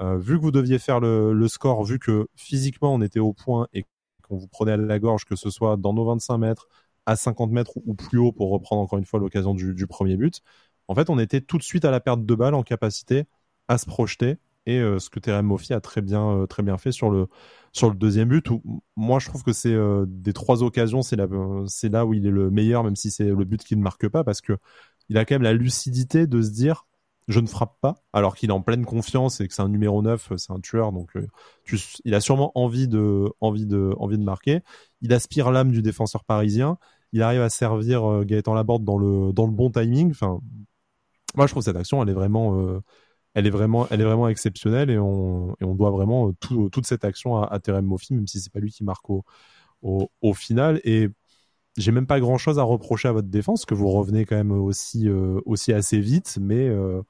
vu que vous deviez faire le, score, vu que physiquement on était au point et qu'on vous prenait à la gorge, que ce soit dans nos 25 mètres, à 50 mètres ou plus haut pour reprendre encore une fois l'occasion du, du, premier but, en fait, on était tout de suite à la perte de balles en capacité à se projeter. Et euh, ce que Terem Moffi a très bien, euh, très bien fait sur le, sur le deuxième but, où moi je trouve que c'est euh, des trois occasions, c'est là, là où il est le meilleur, même si c'est le but qui ne marque pas, parce que il a quand même la lucidité de se dire je ne frappe pas, alors qu'il est en pleine confiance et que c'est un numéro 9, c'est un tueur, donc il a sûrement envie de, envie, de, envie de marquer. Il aspire l'âme du défenseur parisien, il arrive à servir Gaëtan Laborde dans le, dans le bon timing. Enfin, moi, je trouve cette action, elle est vraiment, euh, elle est vraiment, elle est vraiment exceptionnelle et on, et on doit vraiment euh, tout, toute cette action à, à Terem Moffi, même si c'est pas lui qui marque au, au, au final. Et j'ai même pas grand chose à reprocher à votre défense, que vous revenez quand même aussi, euh, aussi assez vite, mais le,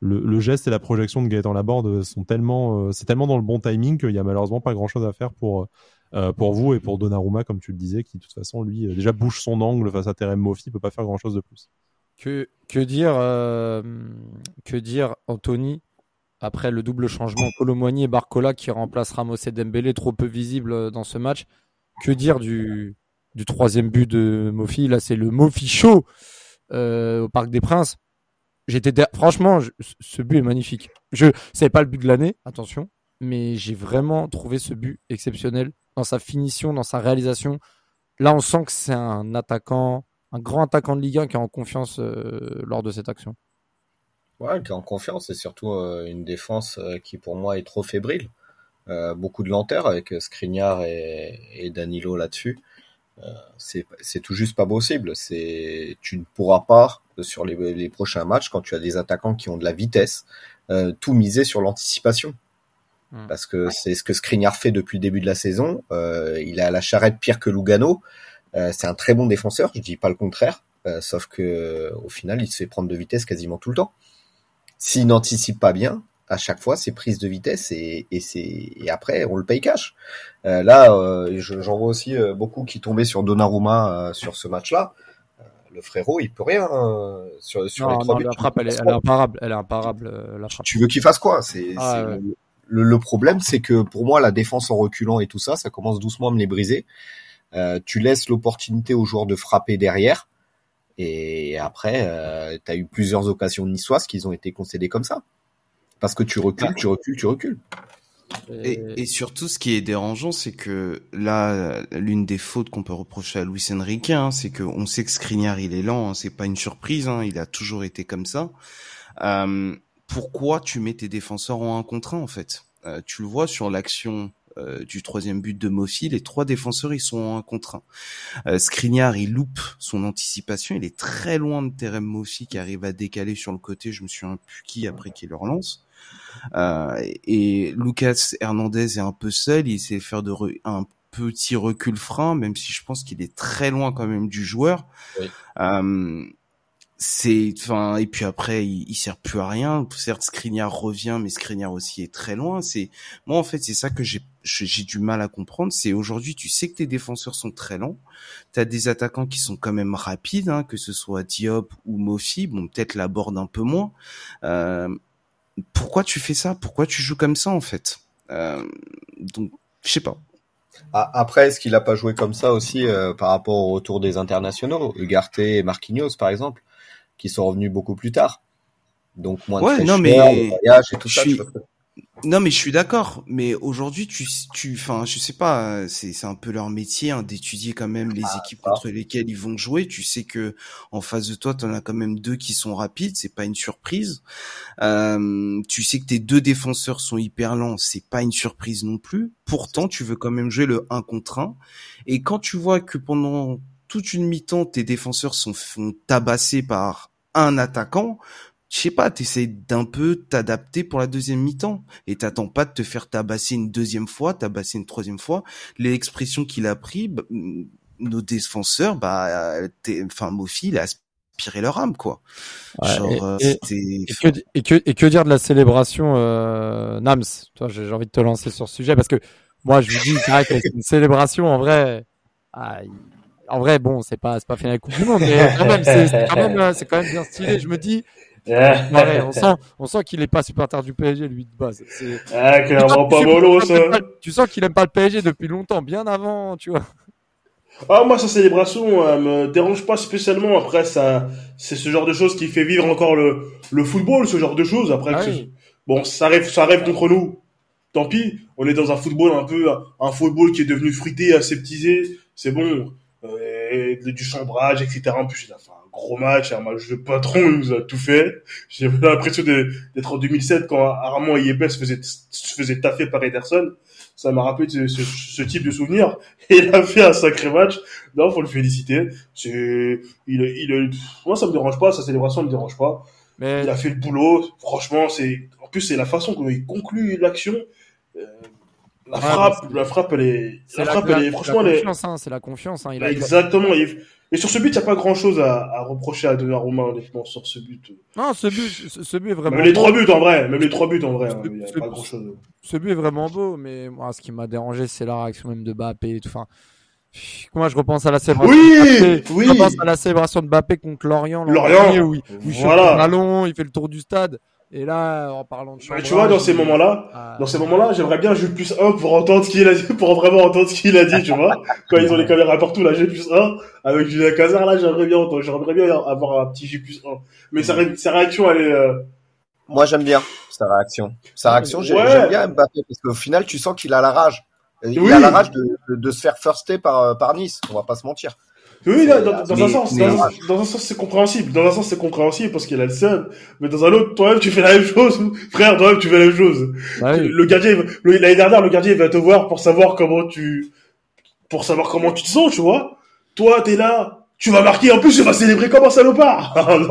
le, geste et la projection de Gaëtan Laborde sont tellement, c'est tellement dans le bon timing qu'il y a malheureusement pas grand chose à faire pour, pour vous et pour Donnarumma, comme tu le disais, qui de toute façon lui déjà bouge son angle face à Terem Moffi, peut pas faire grand chose de plus. Que, que dire, euh, que dire Anthony après le double changement Colomboigny et Barcola qui remplace Ramos et Dembélé trop peu visible euh, dans ce match? Que dire du, du troisième but de Mofi Là, c'est le Mofi show euh, au Parc des Princes. J'étais franchement, ce but est magnifique. Je savais pas le but de l'année, attention, mais j'ai vraiment trouvé ce but exceptionnel dans sa finition, dans sa réalisation. Là, on sent que c'est un attaquant un grand attaquant de Ligue 1 qui est en confiance euh, lors de cette action. Ouais, qui est en confiance et surtout euh, une défense qui pour moi est trop fébrile. beaucoup de lenteur avec Skriniar et, Danilo là-dessus. C'est tout juste pas possible. C'est tu ne pourras pas sur les, prochains matchs quand tu as des attaquants qui ont de la vitesse tout miser sur l'anticipation. Hmm. Parce que c'est ce que Skriniar fait depuis le début de la saison. il a la charrette pire que Lugano. Euh, c'est un très bon défenseur, je dis pas le contraire, euh, sauf que au final, il se fait prendre de vitesse quasiment tout le temps. s'il n'anticipe pas bien, à chaque fois, c'est prise de vitesse et, et après on le paye cash. Euh, là, euh, j'en vois aussi euh, beaucoup qui tombaient sur Donnarumma sur ce match-là. Le frérot, il peut rien sur sur Non, les trois non, buts. la frappe, elle est, elle est imparable. Elle est imparable, la frappe. Tu veux qu'il fasse quoi? C'est Ah, ouais. le, le problème, c'est que pour moi, la défense en reculant et tout ça, ça commence doucement à me les briser. Tu laisses l'opportunité aux joueurs de frapper derrière. Et après, euh, tu as eu plusieurs occasions niçoises qui ont été concédées comme ça. Parce que tu recules, tu recules, tu recules. Et, et surtout, ce qui est dérangeant, c'est que là, l'une des fautes qu'on peut reprocher à Luis Enrique, hein, c'est qu'on sait que Skriniar, il est lent, hein, c'est pas une surprise, hein, il a toujours été comme ça. Euh, pourquoi tu mets tes défenseurs en un contre un, en fait? Euh, Tu le vois sur l'action euh, du troisième but de Mofi, les trois défenseurs, ils sont en un contre un. Euh, Skriniar, il loupe son anticipation, il est très loin de Terem Mofi qui arrive à décaler sur le côté, je me suis un plus qui après qu'il le relance. Euh, et Lucas Hernandez est un peu seul, il sait faire de re- un petit recul frein, même si je pense qu'il est très loin quand même du joueur. Oui. Euh, c'est, enfin, et puis après, il, il sert plus à rien. Certes, Skriniar revient, mais Skriniar aussi est très loin. C'est, moi, en fait, c'est ça que j'ai, j'ai j'ai du mal à comprendre. C'est aujourd'hui, tu sais que tes défenseurs sont très lents. T'as des attaquants qui sont quand même rapides, hein, que ce soit Diop ou Mofi. Bon, peut-être la borde un peu moins. Euh, pourquoi tu fais ça? Pourquoi tu joues comme ça en fait? Euh, Donc, je sais pas. Après, est-ce qu'il a pas joué comme ça aussi euh, par rapport au retour des internationaux, Ugarte et Marquinhos par exemple, qui sont revenus beaucoup plus tard. Donc moins de Ouais, non, fraîcheur, mais voyage et tout je ça. suis-. Non, mais je suis d'accord. Mais aujourd'hui, tu, tu, enfin, je sais pas. C'est, c'est un peu leur métier hein, d'étudier quand même les équipes ça. contre lesquelles ils vont jouer. Tu sais que en face de toi, t'en as quand même deux qui sont rapides. C'est pas une surprise. Euh, tu sais que tes deux défenseurs sont hyper lents. C'est pas une surprise non plus. Pourtant, tu veux quand même jouer le 1 contre 1. Et quand tu vois que pendant toute une mi-temps, tes défenseurs sont font tabasser par un attaquant, je sais pas, t'essayes d'un peu t'adapter pour la deuxième mi-temps et t'attends pas de te faire tabasser une deuxième fois, tabasser une troisième fois. L'expression qu'il a pris, bah, mm, nos défenseurs, bah, t'es- enfin, Mofi, il a aspiré leur âme, quoi. Ouais, Genre, et- euh, et- que, et que, et que dire de la célébration, euh, Nams? Toi, j'ai envie de te lancer sur ce sujet parce que moi, je vous dis, c'est vrai que c'est une célébration en vrai. ah, en vrai, bon, c'est pas, c'est pas final Coupe du Monde, mais quand même, c'est quand euh, c'est quand même bien stylé. Je me dis, ouais, on sent, on sent qu'il est pas supporter du PSG, lui de base. C'est- Ah, clairement pas mollo, ça. Tu sens qu'il aime pas le PSG depuis longtemps, bien avant, tu vois. Ah, moi, sa célébration, elle me dérange pas spécialement. Après, ça, c'est ce genre de choses qui fait vivre encore le, le football, ce genre de choses. Après, Ah oui. bon, ça rêve, ça rêve contre nous. Tant pis. On est dans un football un peu, un football qui est devenu fruité, aseptisé. C'est bon. Euh, du chambrage, etc. En plus, il a fait un gros match, un match de patron, il nous a tout fait. J'ai l'impression d'être en 2007 quand Armand Yepes se faisait, se faisait taffer par Ederson. Ça m'a rappelé ce, ce, ce type de souvenir. Et *laughs* il a fait un sacré match. Non, faut le féliciter. C'est, il, il, moi, ça me dérange pas, sa célébration me dérange pas. Mais Il a fait le boulot. Franchement, c'est, en plus, c'est la façon dont il conclut l'action. Euh, la Ouais, frappe, la frappe, elle est, la frappe, la- elle est, franchement, la elle est, confiance, hein, c'est la confiance. Hein. Il a, exactement. Et, et sur ce but, il n'y a pas grand chose à, à reprocher à Donnarumma, honnêtement, sur ce but. Non, ce but, ce, ce but est vraiment. Même les beau. trois buts, en vrai. Même les trois buts, en vrai. hein, Ce- Il n'y a ce- pas grand chose. ce but est vraiment beau, mais moi, ce qui m'a dérangé, c'est la réaction même de Mbappé et tout. Enfin, moi, je repense à la célébration. Oui, de oui. Je repense à la célébration de Mbappé contre Lorient. Lorient. dernier, Où il, où il chope Voilà. le ballon, il fait le tour du stade. Et là, en parlant de Mais chambrage, tu vois, dans ces moments-là, Ah, dans ces moments-là, j'aimerais bien Jules plus 1 pour entendre ce qu'il a dit, pour vraiment entendre ce qu'il a dit, tu vois. Quand ils ont les caméras partout, là, G plus 1, avec Julien Cazard, là, j'aimerais bien entendre, j'aimerais bien avoir un petit G plus 1. Mais sa, ré- sa réaction, elle est, euh, Moi, j'aime bien sa réaction. Sa réaction, j'ai- Ouais. j'aime bien Mbappé parce qu'au final, tu sens qu'il a la rage. Il Oui. a la rage de, de, de se faire firster par, par Nice. On va pas se mentir. Oui, là, dans, dans Mais- un sens, mais- dans, un, dans un sens, c'est compréhensible. Dans un sens, c'est compréhensible parce qu'il a le seum. Mais dans un autre, toi-même, tu fais la même chose. *laughs* Frère, toi-même, tu fais la même chose. bah oui. Le gardien, l'année dernière, le gardien, va te voir pour savoir comment tu, pour savoir comment tu te sens, tu vois. Toi, t'es là. Tu vas marquer, en plus, tu vas célébrer comme un salopard. *laughs* Ah, non,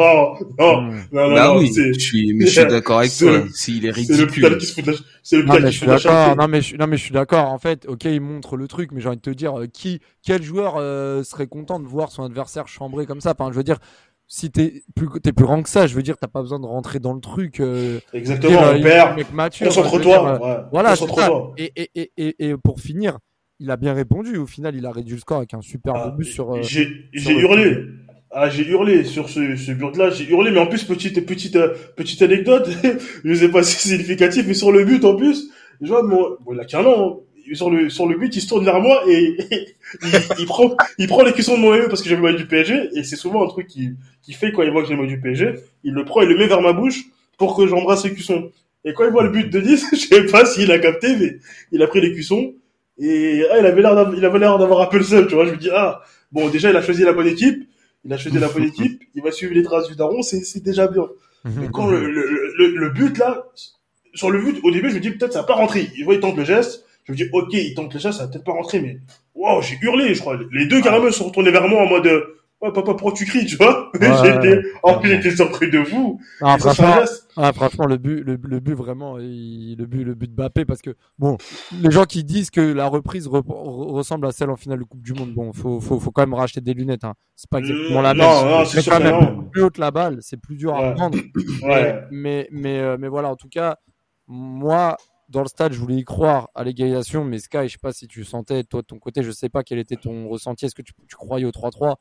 non, Hmm. non, non, bah non, oui, c'est, je suis, mais je suis *laughs* d'accord avec c'est toi. le- S'il est c'est l'hôpital ridicule. qui se fout de la, c'est Non l'hôpital qui je se suis fout de la charité. Non mais je, non mais je suis d'accord. En fait, ok, il montre le truc, mais j'ai envie de te dire, euh, qui, quel joueur euh, serait content de voir son adversaire chambré comme ça? Enfin, je veux dire, si t'es plus t'es plus grand que ça, je veux dire, t'as pas besoin de rentrer dans le truc. euh, Exactement, dire, on il- perd. je Concentre-toi. euh, ouais. Voilà, c'est. Concentre-toi. Et, et, et, et, et pour finir, il a bien répondu. Au final, il a réduit le score avec un super Ah, but sur. euh, J'ai le- hurlé. Ah, j'ai hurlé sur ce, ce but-là. J'ai hurlé, mais en plus, petite, petite, euh, petite anecdote. *laughs* je sais pas si c'est significatif, mais sur le but, en plus, je vois, mon, bon, il a qu'un an. hein. Sur le, sur le but, il se tourne vers moi et, *laughs* il, il prend, il prend les cuissons de mon maillot parce que j'ai le maillot du PSG. Et c'est souvent un truc qui, qui fait quand il voit que j'ai le maillot du PSG. Il le prend et le met vers ma bouche pour que j'embrasse les cuissons. Et quand il voit le but de 10, *laughs* je sais pas s'il a capté, mais il a pris les cuissons. Et, ah, il avait l'air d'avoir, il avait l'air d'avoir un peu le seum, tu vois. Je me dis, ah, bon, déjà, il a choisi la bonne équipe. Il a choisi la bonne *laughs* équipe. Il va suivre les traces du daron. C'est, c'est déjà bien. Mais quand le, le, le, le but, là, sur le but, au début, je me dis, peut-être ça va pas rentrer. Il voit, il tente le geste. Je me dis, ok, il tente le geste, ça va peut-être pas rentrer, mais, wow, j'ai hurlé, je crois. Les deux, carrément, se sont retournés vers moi en mode, ouais, papa, pourquoi tu cries, tu vois? *laughs* Ouais, j'étais, en plus, j'étais surpris de vous. Ah, franchement, ah, franchement, le but, le, le but vraiment, il- le but, le but de Bappé, parce que bon, les gens qui disent que la reprise re- re- ressemble à celle en finale de Coupe du Monde, bon, faut, faut, faut quand même racheter des lunettes. Hein. C'est pas exactement la Mm, même. non, non, c'est mais quand même, non. plus haute la balle, c'est plus dur à prendre. Ouais. *coughs* Mais, mais, euh, mais voilà, en tout cas, moi, dans le stade, je voulais y croire à l'égalisation, mais Sky, je sais pas si tu sentais, toi, de ton côté, je sais pas quel était ton ressenti, est-ce que tu, tu croyais au 3-3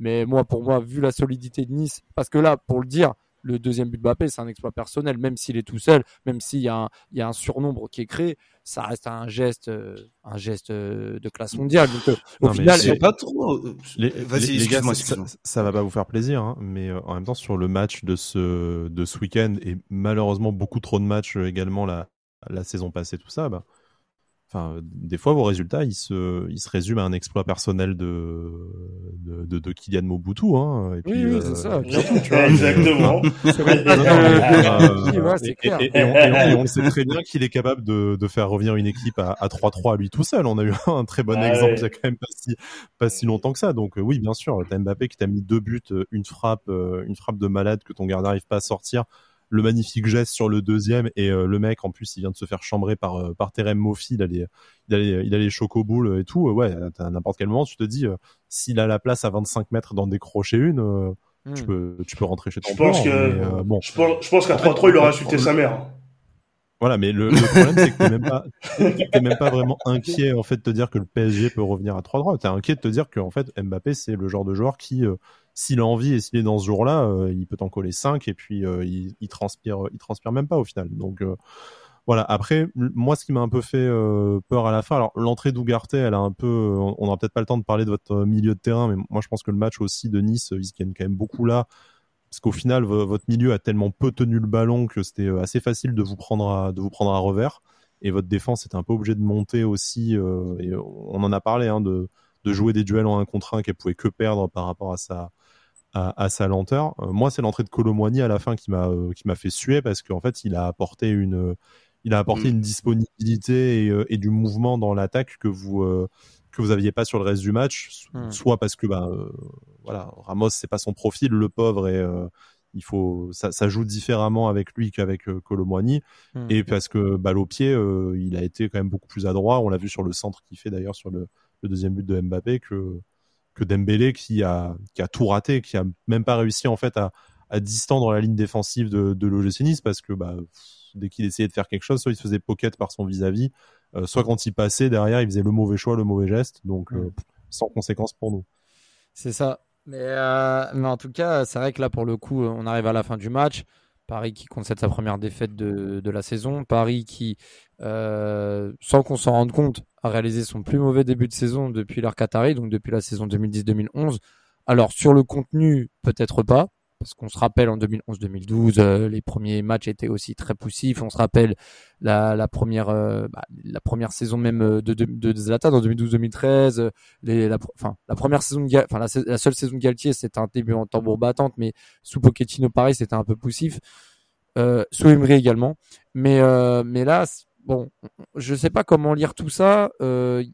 Mais moi, pour moi, vu la solidité de Nice, parce que là, pour le dire, le deuxième but de Mbappé, c'est un exploit personnel, même s'il est tout seul, même s'il y, a un- il y a un surnombre qui est créé, ça reste un geste, euh, un geste euh, de classe mondiale. Donc, euh, au Non, final, C'est pas trop. Les, Vas-y, les- les gars, ça, ça- va pas vous faire plaisir, hein, mais en même temps sur le match de ce de ce week-end et malheureusement beaucoup trop de matchs également la la saison passée tout ça, bah, enfin euh, des fois vos résultats ils se ils se résument à un exploit personnel de de de, de Kylian Mobutu, hein, et puis oui, euh, c'est ça. *laughs* Exactement. Euh, ouais, c'est et- clair. et- et on, et on- et on le sait très bien qu'il est capable de, de faire revenir une équipe à, à 3-3 à lui tout seul. On a eu *laughs* un très bon Ah exemple ouais. il y a quand même pas si, pas si longtemps que ça. Donc euh, oui, bien sûr, t'as Mbappé qui t'a mis deux buts, euh, une frappe, euh, une frappe de malade que ton gardien n'arrive pas à sortir. Le magnifique geste sur le deuxième et euh, le mec en plus il vient de se faire chambrer par euh, par Terem Moffi, il allait il allait il allait choco-boule et tout. Euh, Ouais, à n'importe quel moment tu te dis euh, s'il a la place à 25 mètres d'en décrocher une, euh, tu peux tu peux rentrer chez ton Je pense plan, que, mais, euh, bon. je pense, je pense qu'à En fait, 3-3, il aura insulté sa mère. Voilà, mais le, le problème c'est que t'es même pas, t'es même pas vraiment inquiet en fait de te dire que le PSG peut revenir à 3-3. T'es inquiet de te dire que en fait Mbappé c'est le genre de joueur qui, euh, s'il a envie et s'il est dans ce jour-là, euh, il peut t'en coller 5 et puis euh, il, transpire, il transpire même pas au final. Donc euh, voilà. Après, moi ce qui m'a un peu fait euh, peur à la fin, alors l'entrée d'Ougarté, elle a un peu, on on aura peut-être pas le temps de parler de votre euh, milieu de terrain, mais moi je pense que le match aussi de Nice, ils gagnent quand même beaucoup là parce qu'au final vo- votre milieu a tellement peu tenu le ballon que c'était euh, assez facile de vous prendre à, revers et votre défense était un peu obligée de monter aussi euh, on en a parlé hein, de, de jouer des duels en un contre un qu'elle pouvait que perdre par rapport à sa à, à sa lenteur Euh, moi c'est l'entrée de Colomboigny à la fin qui m'a euh, qui m'a fait suer parce qu'en fait il a apporté une il a apporté Mm. une disponibilité et, euh, et du mouvement dans l'attaque que vous euh, que vous aviez pas sur le reste du match Mm. soit parce que bah euh, voilà Ramos c'est pas son profil le pauvre et euh, il faut ça, ça joue différemment avec lui qu'avec euh, Colomboigny Hmm. et parce que balle au pied euh, il a été quand même beaucoup plus adroit on l'a vu sur le centre qu'il fait d'ailleurs sur le, le deuxième but de Mbappé que que Dembélé qui a qui a tout raté qui a même pas réussi en fait à à distendre la ligne défensive de, de l'OGC Nice parce que bah, dès qu'il essayait de faire quelque chose, soit il se faisait pocket par son vis-à-vis, euh, soit quand il passait derrière, il faisait le mauvais choix, le mauvais geste, donc euh, sans conséquence pour nous. C'est ça. Mais, euh, mais en tout cas, c'est vrai que là, pour le coup, on arrive à la fin du match. Paris qui concède sa première défaite de, la saison. Paris qui, euh, sans qu'on s'en rende compte, a réalisé son plus mauvais début de saison depuis l'ère Qatari, donc depuis la saison 2010-2011. Alors, sur le contenu, peut-être pas, parce qu'on se rappelle en 2011-2012, euh, les premiers matchs étaient aussi très poussifs. On se rappelle la, la première, euh, bah, la première saison même euh, de, de, de Zlatan en 2012-2013. euh, la, enfin, la première saison, enfin la, seule saison de Galtier, c'était un début en tambour battante, mais sous Pochettino, pareil, c'était un peu poussif. Euh, sous Emery également. Mais, euh, mais là, bon, je sais pas comment lire tout ça. Euh,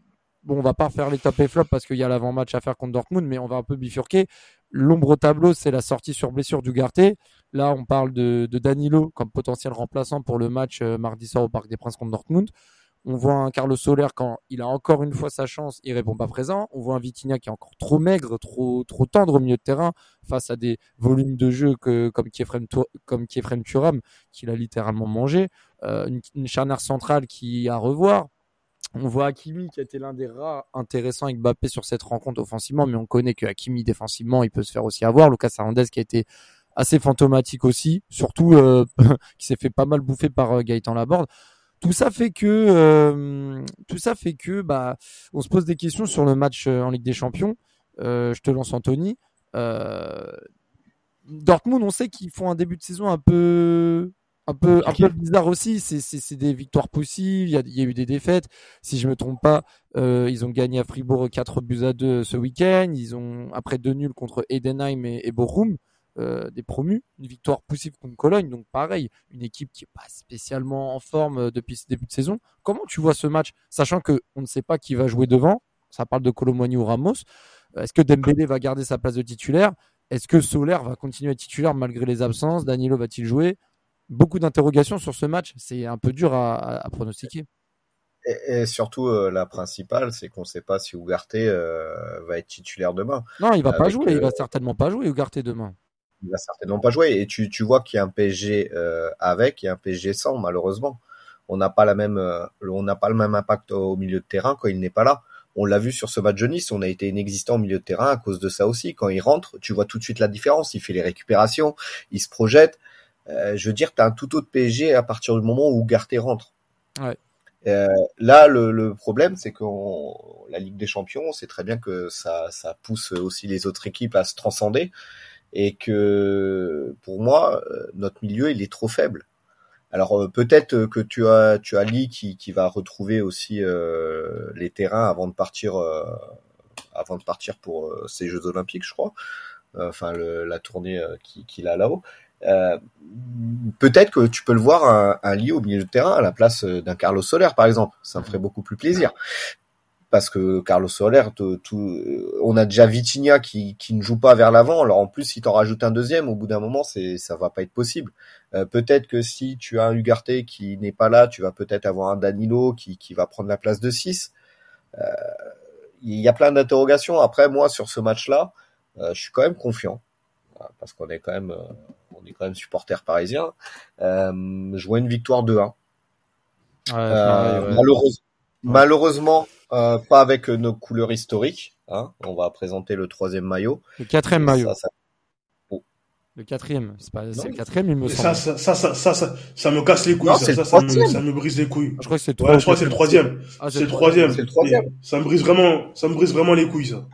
bon, on va pas faire les top et flop parce qu'il y a l'avant-match à faire contre Dortmund, mais on va un peu bifurquer. L'ombre au tableau, c'est la sortie sur blessure d'Ugarte. Là, on parle de, Danilo comme potentiel remplaçant pour le match euh, mardi soir au Parc des Princes contre Dortmund. On voit un Carlos Soler quand il a encore une fois sa chance, il répond pas présent. On voit un Vitinha qui est encore trop maigre, trop trop tendre au milieu de terrain face à des volumes de jeu que comme Kiefrem comme Kiefrem Turam qu'il a littéralement mangé. Euh, une, une charnière centrale qui à revoir. On voit Hakimi qui a été l'un des rares intéressants avec Mbappé sur cette rencontre offensivement, mais on connaît que Hakimi défensivement, il peut se faire aussi avoir. Lucas Hernandez qui a été assez fantomatique aussi, surtout euh, *laughs* qui s'est fait pas mal bouffer par euh, Gaëtan Laborde. Tout ça fait que euh, ça fait que bah on se pose des questions sur le match en Ligue des Champions. je te lance Anthony. Dortmund, on sait qu'ils font un début de saison un peu un peu un peu bizarre aussi. C'est c'est des victoires possibles. Il y a, il y a eu des défaites. Si je me trompe pas, euh, ils ont gagné à Fribourg 4 buts à 2 ce week-end. Ils ont après deux nuls contre Edenheim et, et Bochum. Euh, des promus, une victoire possible contre Cologne, donc pareil, une équipe qui est pas spécialement en forme euh, depuis ce début de saison. Comment tu vois ce match, sachant que on ne sait pas qui va jouer devant? Ça parle de Colomboigny ou Ramos. Euh, est-ce que Dembélé va garder sa place de titulaire? Est-ce que Soler va continuer à être titulaire malgré les absences? Danilo va-t-il jouer? Beaucoup d'interrogations sur ce match. C'est un peu dur à, à, pronostiquer. Et, et, surtout, euh, la principale, c'est qu'on ne sait pas si Ugarte euh, va être titulaire demain. Non, il va Avec, pas jouer. Il va certainement pas jouer Ugarte demain il va certainement pas jouer. Et tu, tu vois qu'il y a un PSG euh, avec et un PSG sans, malheureusement. On n'a pas la même, euh, on n'a pas le même impact au milieu de terrain quand il n'est pas là. On l'a vu sur ce match de Nice, on a été inexistant au milieu de terrain à cause de ça aussi. Quand il rentre, tu vois tout de suite la différence. Il fait les récupérations, il se projette. Euh, je veux dire, tu as un tout autre PSG à partir du moment où Garté rentre. Ouais. Euh, là, le, le problème, c'est que la Ligue des Champions, c'est très bien que ça, ça pousse aussi les autres équipes à se transcender et que pour moi notre milieu il est trop faible. Alors peut-être que tu as tu as Lee qui, qui va retrouver aussi euh, les terrains avant de partir euh, avant de partir pour euh, ces Jeux Olympiques, je crois. Enfin le, la tournée qu'il qui a là-haut. Euh, peut-être que tu peux le voir un, un Lee au milieu de terrain à la place d'un Carlos Soler par exemple. Ça me ferait beaucoup plus plaisir parce que Carlos Soler, tout, tout, on a déjà Vitinha qui, qui ne joue pas vers l'avant. Alors en plus, si t'en rajoutes un deuxième, au bout d'un moment, c'est ça va pas être possible. Euh, peut-être que si tu as un Ugarte qui n'est pas là, tu vas peut-être avoir un Danilo qui, qui va prendre la place de 6. Euh, il y a plein d'interrogations. Après, moi, sur ce match-là, euh, je suis quand même confiant parce qu'on est quand même, on est quand même supporter parisien. je vois une victoire 2-1. Ouais, ouais. Malheureusement, malheureusement euh, pas avec nos couleurs historiques. Hein. On va présenter le troisième maillot. Le quatrième maillot. Ça, ça... Oh. Le quatrième, c'est pas c'est le quatrième, il me semble. Ça, ça, ça, ça, ça, me casse les couilles. Non, ça, ça, ça, me, ça me brise les couilles. Je crois que c'est ouais, je crois que c'est le troisième. Ah, c'est le troisième. Troisième. Ça me brise vraiment, ça me brise vraiment les couilles, ça.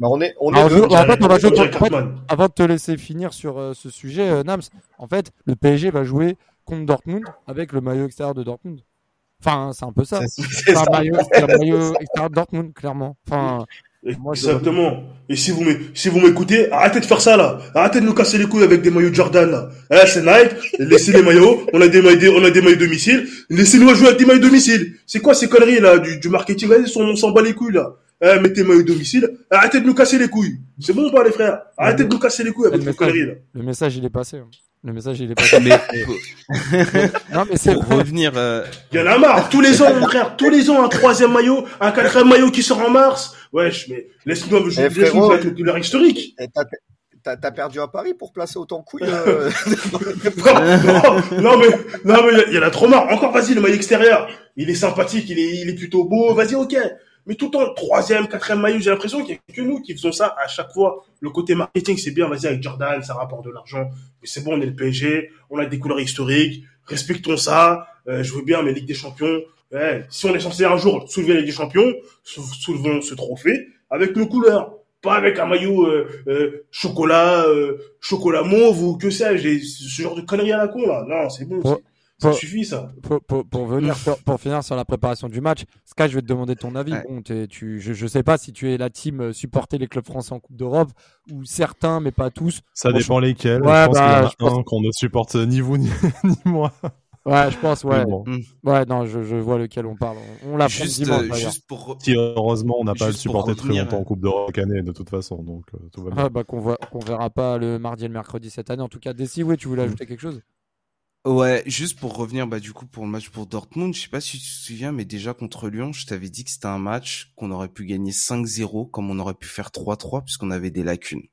Bah on est, on est. Alors, en fait, on va jouer. En fait, avant de te laisser finir sur euh, ce sujet, euh, Nams, en fait, le PSG va jouer contre Dortmund avec le maillot extérieur de Dortmund. Enfin, c'est un peu ça. C'est un maillot, maillot extérieur de Dortmund, clairement. Enfin, moi, Exactement. Et si vous si vous m'écoutez, arrêtez de faire ça là. Arrêtez de nous casser les couilles avec des maillots Jordan là. Eh, c'est Nike. Laissez les maillots. On a des maillots, on a des maillots domicile. Laissez-nous jouer avec des maillots domicile. C'est quoi ces conneries là du, du marketing? Vas-y, on, on s'en bat les couilles là. Eh, mettez maillot domicile. Arrêtez de nous casser les couilles. C'est bon ou pas les frères Arrêtez de nous casser les couilles avec vos conneries là. Le message il est passé. Hein. Le message, il est *laughs* pas. mais, *laughs* non, mais c'est pour revenir. Euh... Il y en a marre. Tous les ans, mon frère. Tous les ans, un troisième maillot, un quatrième maillot qui sort en mars. Wesh, mais laisse-moi laisse laisse avec le couleur historique. T'as as perdu à Paris pour placer autant de couilles. Euh... *laughs* non, non, mais non mais il y en a trop marre. Encore, vas-y, le maillot extérieur. Il est sympathique, il est il est plutôt beau. Vas-y, ok. Mais tout le temps, troisième, quatrième maillot, j'ai l'impression qu'il n'y a que nous qui faisons ça à chaque fois. Le côté marketing, c'est bien, vas-y, avec Jordan, ça rapporte de l'argent. Mais c'est bon, on est le PSG, on a des couleurs historiques, respectons ça. Euh, je veux bien, mais Ligue des Champions, ouais, si on est censé un jour soulever la Ligue des Champions, soulevons ce trophée avec nos couleurs. Pas avec un maillot euh, euh, chocolat, euh, chocolat mauve ou que sais-je, ce genre de conneries à la con là. Non, c'est bon. Pour, ça suffit ça. Pour, pour, pour venir pour, pour, finir sur la préparation du match, Sky, je vais te demander ton avis. Ouais. Bon, tu, je, je sais pas si tu es la team euh, supporter les clubs français en Coupe d'Europe ou certains, mais pas tous. Ça bon, dépend je... lesquels. Ouais, je pense bah, qu'il y en a un pense... qu'on ne supporte ni vous ni, *laughs* ni moi. Ouais, je pense, ouais. Bon. Ouais, non, je, je vois lequel on parle. On l'a juste, dimanche, juste pour. Si heureusement, on n'a pas le supporté très longtemps en Coupe d'Europe année, de toute façon, donc euh, tout va bien. Ah, bah, qu'on, voit, qu'on verra pas le mardi et le mercredi cette année. En tout cas, Desi, oui, tu voulais ajouter quelque chose? Ouais, juste pour revenir bah du coup pour le match pour Dortmund, je sais pas si tu te souviens, mais déjà contre Lyon, je t'avais dit que c'était un match qu'on aurait pu gagner 5-0 comme on aurait pu faire 3-3 puisqu'on avait des lacunes.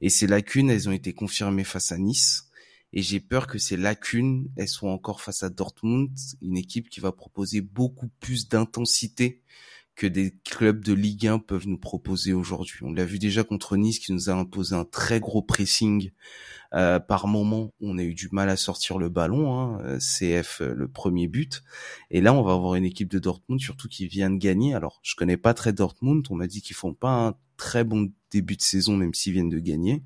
Et ces lacunes, elles ont été confirmées face à Nice. Et j'ai peur que ces lacunes, elles soient encore face à Dortmund, une équipe qui va proposer beaucoup plus d'intensité que des clubs de Ligue 1 peuvent nous proposer aujourd'hui. On l'a vu déjà contre Nice qui nous a imposé un très gros pressing. Euh, par moment, on a eu du mal à sortir le ballon, hein, CF euh, le premier but. Et là, on va avoir une équipe de Dortmund surtout qui vient de gagner. Alors, je connais pas très Dortmund. On m'a dit qu'ils font pas un très bon début de saison, même s'ils viennent de gagner.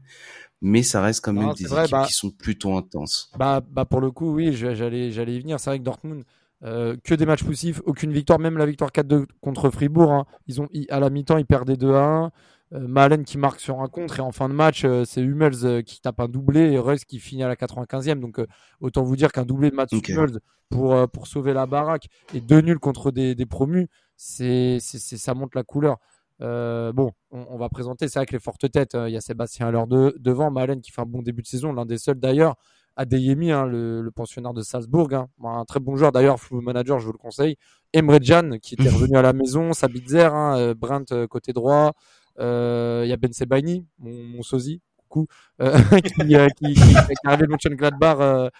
Mais ça reste quand même des équipes bah qui sont plutôt intenses. Bah, bah pour le coup, oui, j'allais, j'allais y venir. C'est vrai que Dortmund, euh, que des matchs poussifs, aucune victoire, même la victoire 4-2 contre Fribourg. Hein. Ils ont, à la mi-temps, ils perdaient 2-1. Euh, Malen qui marque sur un contre et en fin de match, euh, c'est Hummels euh, qui tape un doublé et Reus qui finit à la 95e. Donc autant vous dire qu'un doublé de Mats Hummels pour, pour sauver la baraque et deux nuls contre des, des promus, c'est, c'est, ça monte la couleur. bon, on, va présenter, c'est vrai que les fortes têtes, il y a Sébastien à de, devant, Malen qui fait un bon début de saison, l'un des seuls d'ailleurs. Adeyemi, hein, le, le, pensionnaire de Salzbourg, hein. un très bon joueur d'ailleurs, full manager, je vous le conseille. Emre Can qui était *laughs* revenu à la maison, Sabitzer, hein, Brent côté droit, euh, il y a Ben Sebaini, mon, mon sosie, coucou, euh, *laughs* qui, euh, qui, qui, qui, est arrivé de Mönchengladbach.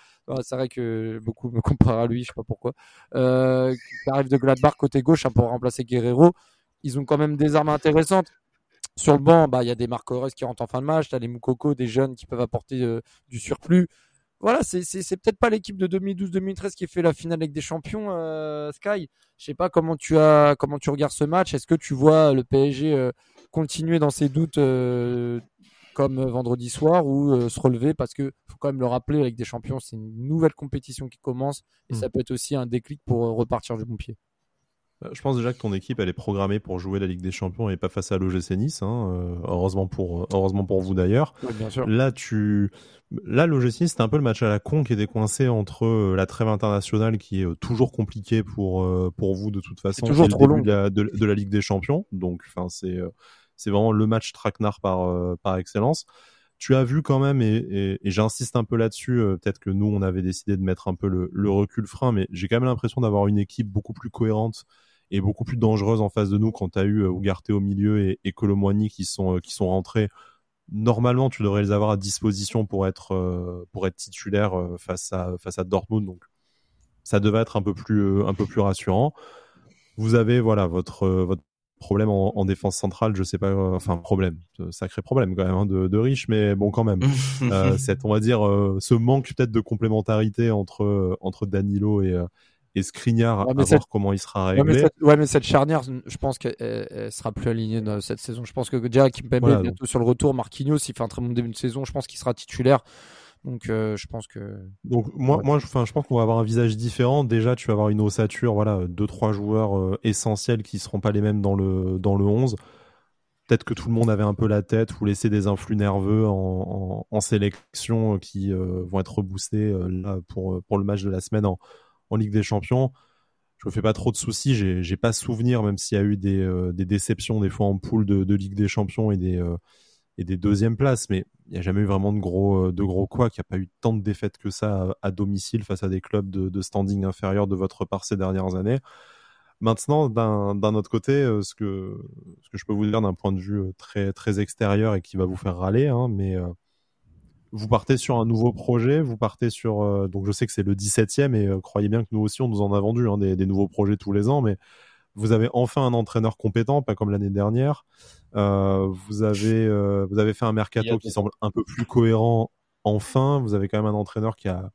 c'est vrai que beaucoup me comparent à lui, je sais pas pourquoi. Euh, qui arrive de Gladbach côté gauche pour remplacer Guerrero. Ils ont quand même des armes intéressantes. Sur le banc, bah il y a des Marco Reus qui rentrent en fin de match, tu as les Moukoko, des jeunes qui peuvent apporter euh, du surplus. Voilà, c'est c'est peut-être pas l'équipe de 2012-2013 qui fait la finale avec des champions euh, Sky. Je sais pas comment tu as comment tu regardes ce match. Est-ce que tu vois le PSG continuer dans ses doutes euh, comme vendredi soir ou euh, se relever? Parce que faut quand même le rappeler avec des champions, c'est une nouvelle compétition qui commence et ça mm. peut être aussi un déclic pour euh, repartir du bon pied. Je pense déjà que ton équipe elle est programmée pour jouer la Ligue des Champions et pas face à l'OGC Nice. Hein. heureusement pour heureusement pour vous d'ailleurs. Là tu là l'OGC Nice c'est un peu le match à la con qui est décoincé entre la trêve internationale qui est toujours compliquée pour pour vous de toute façon. Toujours trop long. De la, de, de la Ligue des Champions. Donc enfin c'est c'est vraiment le match traquenard par, euh, par excellence. Tu as vu quand même, et, j'insiste un peu là-dessus, euh, peut-être que nous, on avait décidé de mettre un peu le, recul frein, mais j'ai quand même l'impression d'avoir une équipe beaucoup plus cohérente et beaucoup plus dangereuse en face de nous quand tu as eu euh, Ougarté au milieu et, et qui sont, qui sont rentrés. Normalement, tu devrais les avoir à disposition pour être, pour être titulaire face, à, face à Dortmund. Donc, ça devait être un peu plus, un peu plus rassurant. Vous avez voilà votre, votre problème en, défense centrale, je sais pas, euh, enfin problème, sacré problème quand même hein, de, de riche, mais bon quand même. *laughs* euh, cette, on va dire, euh, ce manque peut-être de complémentarité entre euh, entre Danilo et et Skriniar à voir comment il sera réglé. Ouais mais, cette, charnière, je pense qu'elle sera plus alignée dans cette saison. Je pense que déjà Kimpembe est bientôt sur le retour. Marquinhos, il fait un très bon début de saison. Je pense qu'il sera titulaire. Donc euh, je pense que donc moi moi je pense qu'on va avoir un visage différent. Déjà tu vas avoir une ossature voilà deux trois joueurs euh, essentiels qui seront pas les mêmes dans le dans le 11. Peut-être que tout le monde avait un peu la tête ou laissé des influx nerveux en, en, sélection euh, qui vont être reboostés là pour pour le match de la semaine en, en Ligue des Champions. Je me fais pas trop de soucis, j'ai j'ai pas souvenir même s'il y a eu des des déceptions des fois en poule de, Ligue des Champions et des et des deuxièmes places, mais il n'y a jamais eu vraiment de gros, euh, de gros quoi, qu'il n'y a pas eu tant de défaites que ça à, domicile face à des clubs de, standing inférieur de votre part ces dernières années. Maintenant, d'un autre côté, euh, ce que, je peux vous dire d'un point de vue euh, très, très extérieur et qui va vous faire râler, hein, mais vous partez sur un nouveau projet, vous partez sur, donc je sais que c'est le 17e et croyez bien que nous aussi on nous en a vendu hein, des, des, nouveaux projets tous les ans, mais vous avez enfin un entraîneur compétent, pas comme l'année dernière. Euh, vous avez euh, vous avez fait un mercato qui semble un peu plus cohérent. Enfin, vous avez quand même un entraîneur qui a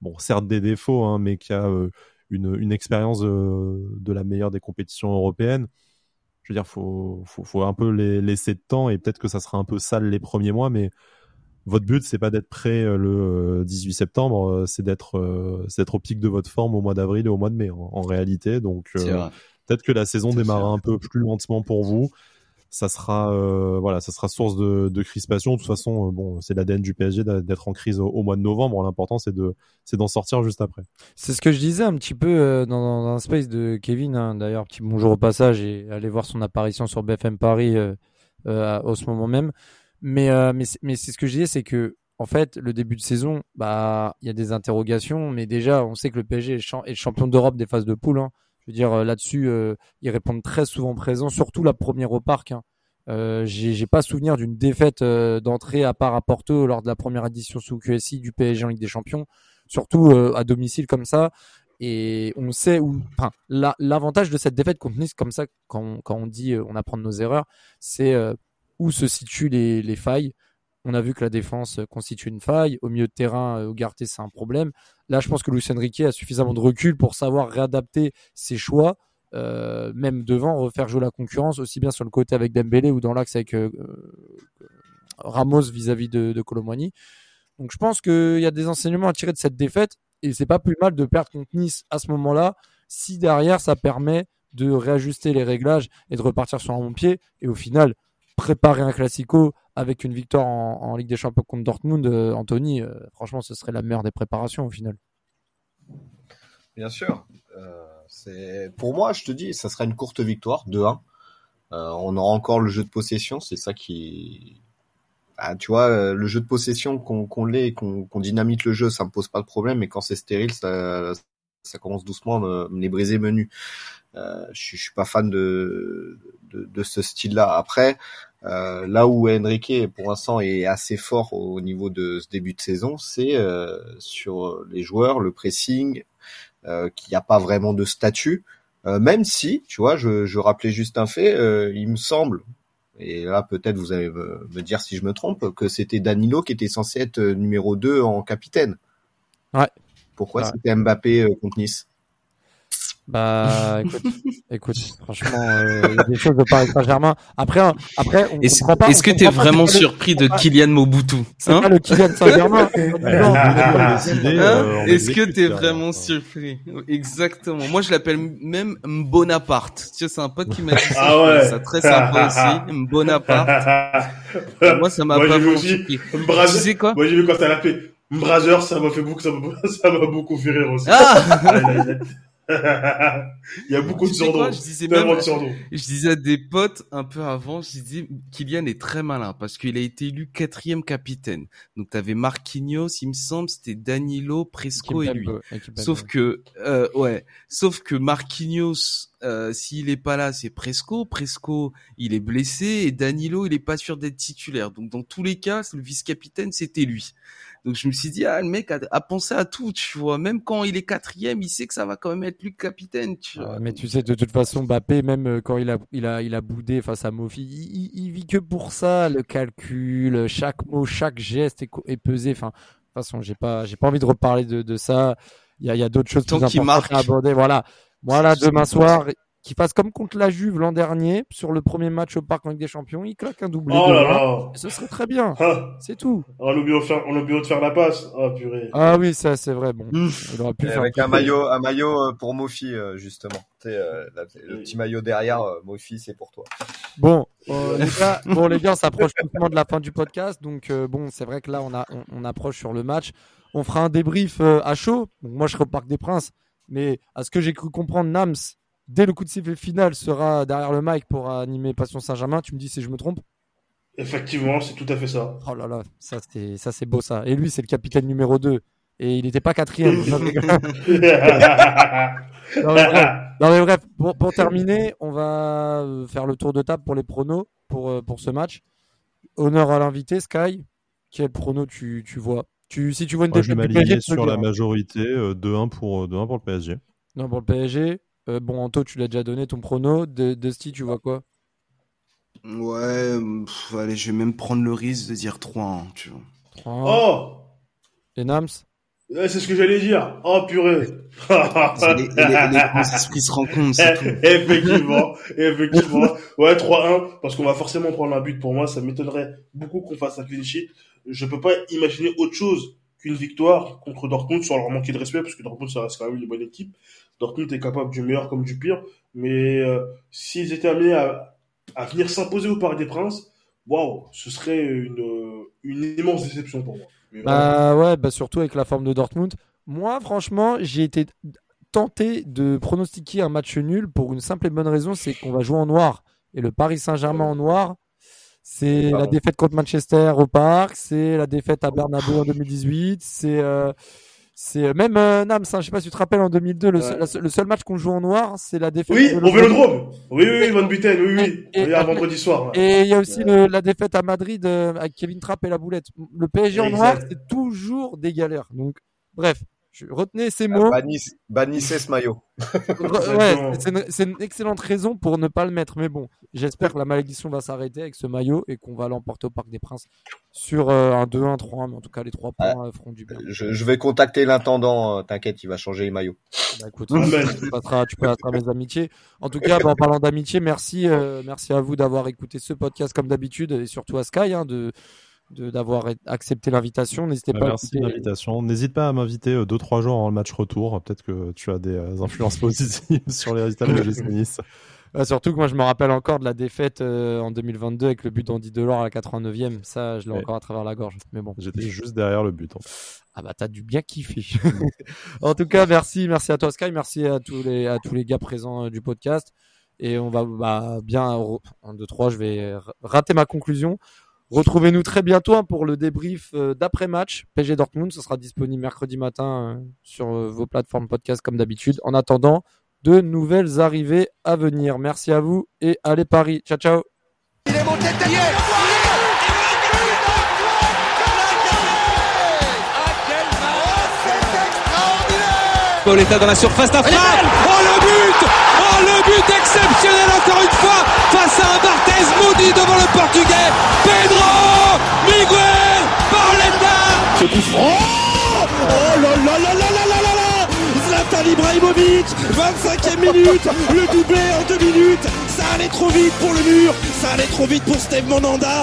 bon certes des défauts, hein, mais qui a euh, une, une expérience de la meilleure des compétitions européennes. Je veux dire, faut faut, faut un peu les laisser de temps et peut-être que ça sera un peu sale les premiers mois, mais votre but c'est pas d'être prêt le 18 septembre, c'est d'être c'est d'être au pic de votre forme au mois d'avril et au mois de mai en, réalité. Donc peut-être que la saison démarre un peu plus lentement pour vous ça sera euh, voilà, ça sera source de, de crispation. De toute façon, euh, bon, c'est l'ADN du PSG d'être en crise au, mois de novembre. L'important, c'est de c'est d'en sortir juste après. C'est ce que je disais un petit peu euh, dans, dans, un space de Kevin. Hein, D'ailleurs, petit bonjour au passage et allez voir son apparition sur BFM Paris au ce moment même. Mais mais mais c'est ce que je disais, c'est que en fait, le début de saison, bah, il y a des interrogations, mais déjà, on sait que le PSG est, le champion d'Europe des phases de poule. Hein. Je veux dire, euh, là-dessus, euh, ils répondent très souvent présents, surtout la première au parc. Hein. Euh, j'ai pas souvenir d'une défaite euh, d'entrée à part à Porto lors de la première édition sous QSI du PSG en Ligue des Champions, surtout à domicile comme ça. Et on sait où, enfin, l'avantage de cette défaite contre Nice, comme ça, quand quand on dit on apprend de nos erreurs, c'est où se situent les, les failles. On a vu que la défense constitue une faille. Au milieu de terrain, au Garté, c'est un problème. Là, je pense que Lucien Riquet a suffisamment de recul pour savoir réadapter ses choix, euh, même devant, refaire jouer la concurrence, aussi bien sur le côté avec Dembélé ou dans l'axe avec euh, Ramos vis-à-vis de, de Colomboigny. Donc, je pense qu'il y a des enseignements à tirer de cette défaite et c'est pas plus mal de perdre contre Nice à ce moment-là si derrière ça permet de réajuster les réglages et de repartir sur un bon pied. Et au final, préparer un classico avec une victoire en, Ligue des Champions contre Dortmund, euh, Anthony, euh, franchement, ce serait la meilleure des préparations au final. Bien sûr. Euh, c'est pour moi, je te dis, ça sera une courte victoire, 2-1. on aura encore le jeu de possession, c'est ça qui, ah, tu vois, le jeu de possession qu'on l'ait et qu'on dynamite le jeu, ça me pose pas de problème. Mais quand c'est stérile, ça, commence doucement à me, me les briser menus. Euh, je, je suis pas fan de ce style-là. Après, euh, là où Enrique pour l'instant est assez fort au niveau de ce début de saison, c'est euh, sur les joueurs, le pressing, euh, qu'il n'y a pas vraiment de statut. Euh, même si, tu vois, je, je rappelais juste un fait, euh, il me semble, et là peut-être vous allez me, dire si je me trompe, que c'était Danilo qui était censé être numéro 2 en capitaine. Ouais. Pourquoi c'était Mbappé contre Nice? Bah, *laughs* écoute, écoute franchement, euh, il y a des choses de Paris Saint-Germain. Après, après, on est-ce, pas. Est-ce que t'es vraiment surpris de Kylian Mobutu C'est hein pas le Kylian Saint-Germain. hein est-ce que t'es vraiment surpris? Exactement. Moi, je l'appelle même Bonaparte. Tu sais, c'est un pote qui m'a dit ça. *laughs* Ah ouais. Ça très sympa aussi. Bonaparte. *laughs* Moi, ça m'a pas vraiment surpris. Tu sais quoi? Moi, j'ai vu quand t'as l'appelé Brazer, ça m'a fait beaucoup, ça m'a beaucoup fait rire aussi. Ah *laughs* il y a beaucoup de surnoms. Je disais même, je disais à des potes un peu avant, je disais Kylian est très malin parce qu'il a été élu quatrième capitaine. Donc tu avais Marquinhos, il me semble, c'était Danilo, Presco et lui. Sauf que euh, ouais, sauf que Marquinhos euh, s'il est pas là, c'est Presco. Presco, il est blessé et Danilo, il est pas sûr d'être titulaire. Donc dans tous les cas, le vice-capitaine, c'était lui. Donc je me suis dit, ah, le mec a, pensé à tout, tu vois. Même quand il est quatrième, il sait que ça va quand même être lui le capitaine, tu vois. mais tu sais, de toute façon, Mbappé, même euh, quand il a, il a, il a boudé face à Mofi, il, il, vit que pour ça, le calcul, chaque mot, chaque geste est, pesé. Enfin, de toute façon, j'ai pas, j'ai pas envie de reparler de, de ça. Il y a, y a d'autres choses plus importantes à aborder. Voilà. Voilà, demain soir, qu'il fasse comme contre la Juve l'an dernier, sur le premier match au Parc Ligue des Champions, il claque un doublé. Oh là là. Ce serait très bien. Ah. C'est tout. On a oublié de faire, on a oublié de faire la passe. Ah, purée. Ah oui, ça, c'est vrai. Bon. Il aurait pu faire avec un maillot, un maillot euh, pour Mofi, euh, justement. Euh, le petit maillot derrière, Mofi, c'est pour toi. Bon, les gars, bon, les gars, on s'approche complètement de la fin du podcast. Donc, bon, c'est vrai que là, on, a, on, approche sur le match. On fera un débrief à chaud. Donc, moi, je serai au Parc des Princes. Mais à ce que j'ai cru comprendre, Nams, dès le coup de sifflet final, sera derrière le mic pour animer Passion Saint-Germain. Tu me dis si je me trompe? Effectivement, c'est tout à fait ça. Oh là là, ça c'est ça c'est beau ça. Et lui, c'est le capitaine numéro 2 et il n'était pas quatrième. *laughs* *laughs* non, mais bref, pour, terminer, on va euh, faire le tour de table pour les pronos pour, euh, pour ce match. Honneur à l'invité, Sky. Quel prono tu, tu vois? Tu, Si tu vois une Moi, Je vais sur la majorité, 2-1 pour, 2 pour le PSG. Non, pour le PSG. Euh, bon, Anto, tu l'as déjà donné ton prono. De, Dusty, tu vois quoi? Ouais, allez, je vais même prendre le risque de dire 3 hein, tu vois. Oh Et Nams? C'est ce que j'allais dire. Oh purée. les, les, esprits se rencontrent, c'est tout. *laughs* effectivement, effectivement. Ouais, 3-1, parce qu'on va forcément prendre un but pour moi. Ça m'étonnerait beaucoup qu'on fasse un clean sheet. Je peux pas imaginer autre chose qu'une victoire contre Dortmund sans leur manquer de respect, parce que Dortmund, ça reste quand même une bonne équipe. Dortmund est capable du meilleur comme du pire, mais euh, s'ils étaient amenés à, à venir s'imposer au Parc des Princes, waouh, ce serait une, une immense déception pour moi. bah ouais, bah surtout avec la forme de Dortmund. Moi, franchement, j'ai été tenté de pronostiquer un match nul pour une simple et bonne raison, c'est qu'on va jouer en noir. Et le Paris Saint-Germain en noir, c'est la défaite contre Manchester au Parc, c'est la défaite à Bernabeu en 2018, c'est euh, c'est euh, même euh, Nams, hein, je sais pas si tu te rappelles en 2002, le, Ouais. seul, la seul- le seul match qu'on joue en noir, c'est la défaite. Oui, au Vélodrome. Oui, oui, oui, Van Buten, oui, oui. Et- Oui, un vendredi soir. Et il y a aussi le- la défaite à Madrid euh, avec Kevin Trapp et la boulette. Le PSG en noir, c'est toujours des galères. Donc, bref, je, retenez ces Ah, mots. Bannissez, bannissez ce maillot. *laughs* Ouais, c'est une, excellente raison pour ne pas le mettre. Mais bon, j'espère que la malédiction va s'arrêter avec ce maillot et qu'on va l'emporter au Parc des Princes sur euh, un 2, un 3, mais en tout cas, les trois points euh, feront du bien. Je, je vais contacter l'intendant, euh, t'inquiète, il va changer les maillots. Bah, écoute, tu passeras, tu passeras mes amitiés. En tout cas, bah, en parlant d'amitié, merci, euh, merci à vous d'avoir écouté ce podcast comme d'habitude et surtout à Sky hein, de- d'avoir accepté l'invitation. N'hésitez Bah, pas à merci de écouter- l'invitation. N'hésite pas à m'inviter 2-3 jours avant le match retour. Peut-être que tu as des euh, influences *laughs* positives *laughs* sur les résultats de l'OGC Nice. *laughs* Ah, surtout que moi je me rappelle encore de la défaite euh, en 2022 avec le but d'Andy Delors à la 89e. Ça, je l'ai Ouais. encore à travers la gorge. Mais bon. J'étais juste derrière le but. en fait. Ah bah t'as dû bien kiffer. en tout cas, merci, merci à toi Sky, merci à tous les à tous les gars présents euh, du podcast. Et on va bah, bien en 1, 2, 3, je vais rater ma conclusion. Retrouvez-nous très bientôt hein, pour le débrief euh, d'après-match PG Dortmund. Ce sera disponible mercredi matin euh, sur euh, vos plateformes podcast comme d'habitude. En attendant, de nouvelles arrivées à venir. Merci à vous et allez Paris. Ciao ciao. Pauletta dans la surface d'affaire. Oh le but Oh le but exceptionnel encore une fois face à un Barthez maudit devant le Portugais. Pedro Miguel Barletta. Ce coup franc. Oh là là là là là là là Zlatan Ibrahimovic, 25e minute, le doublé en deux minutes. Ça allait trop vite pour le mur, ça allait trop vite pour Steve Monanda.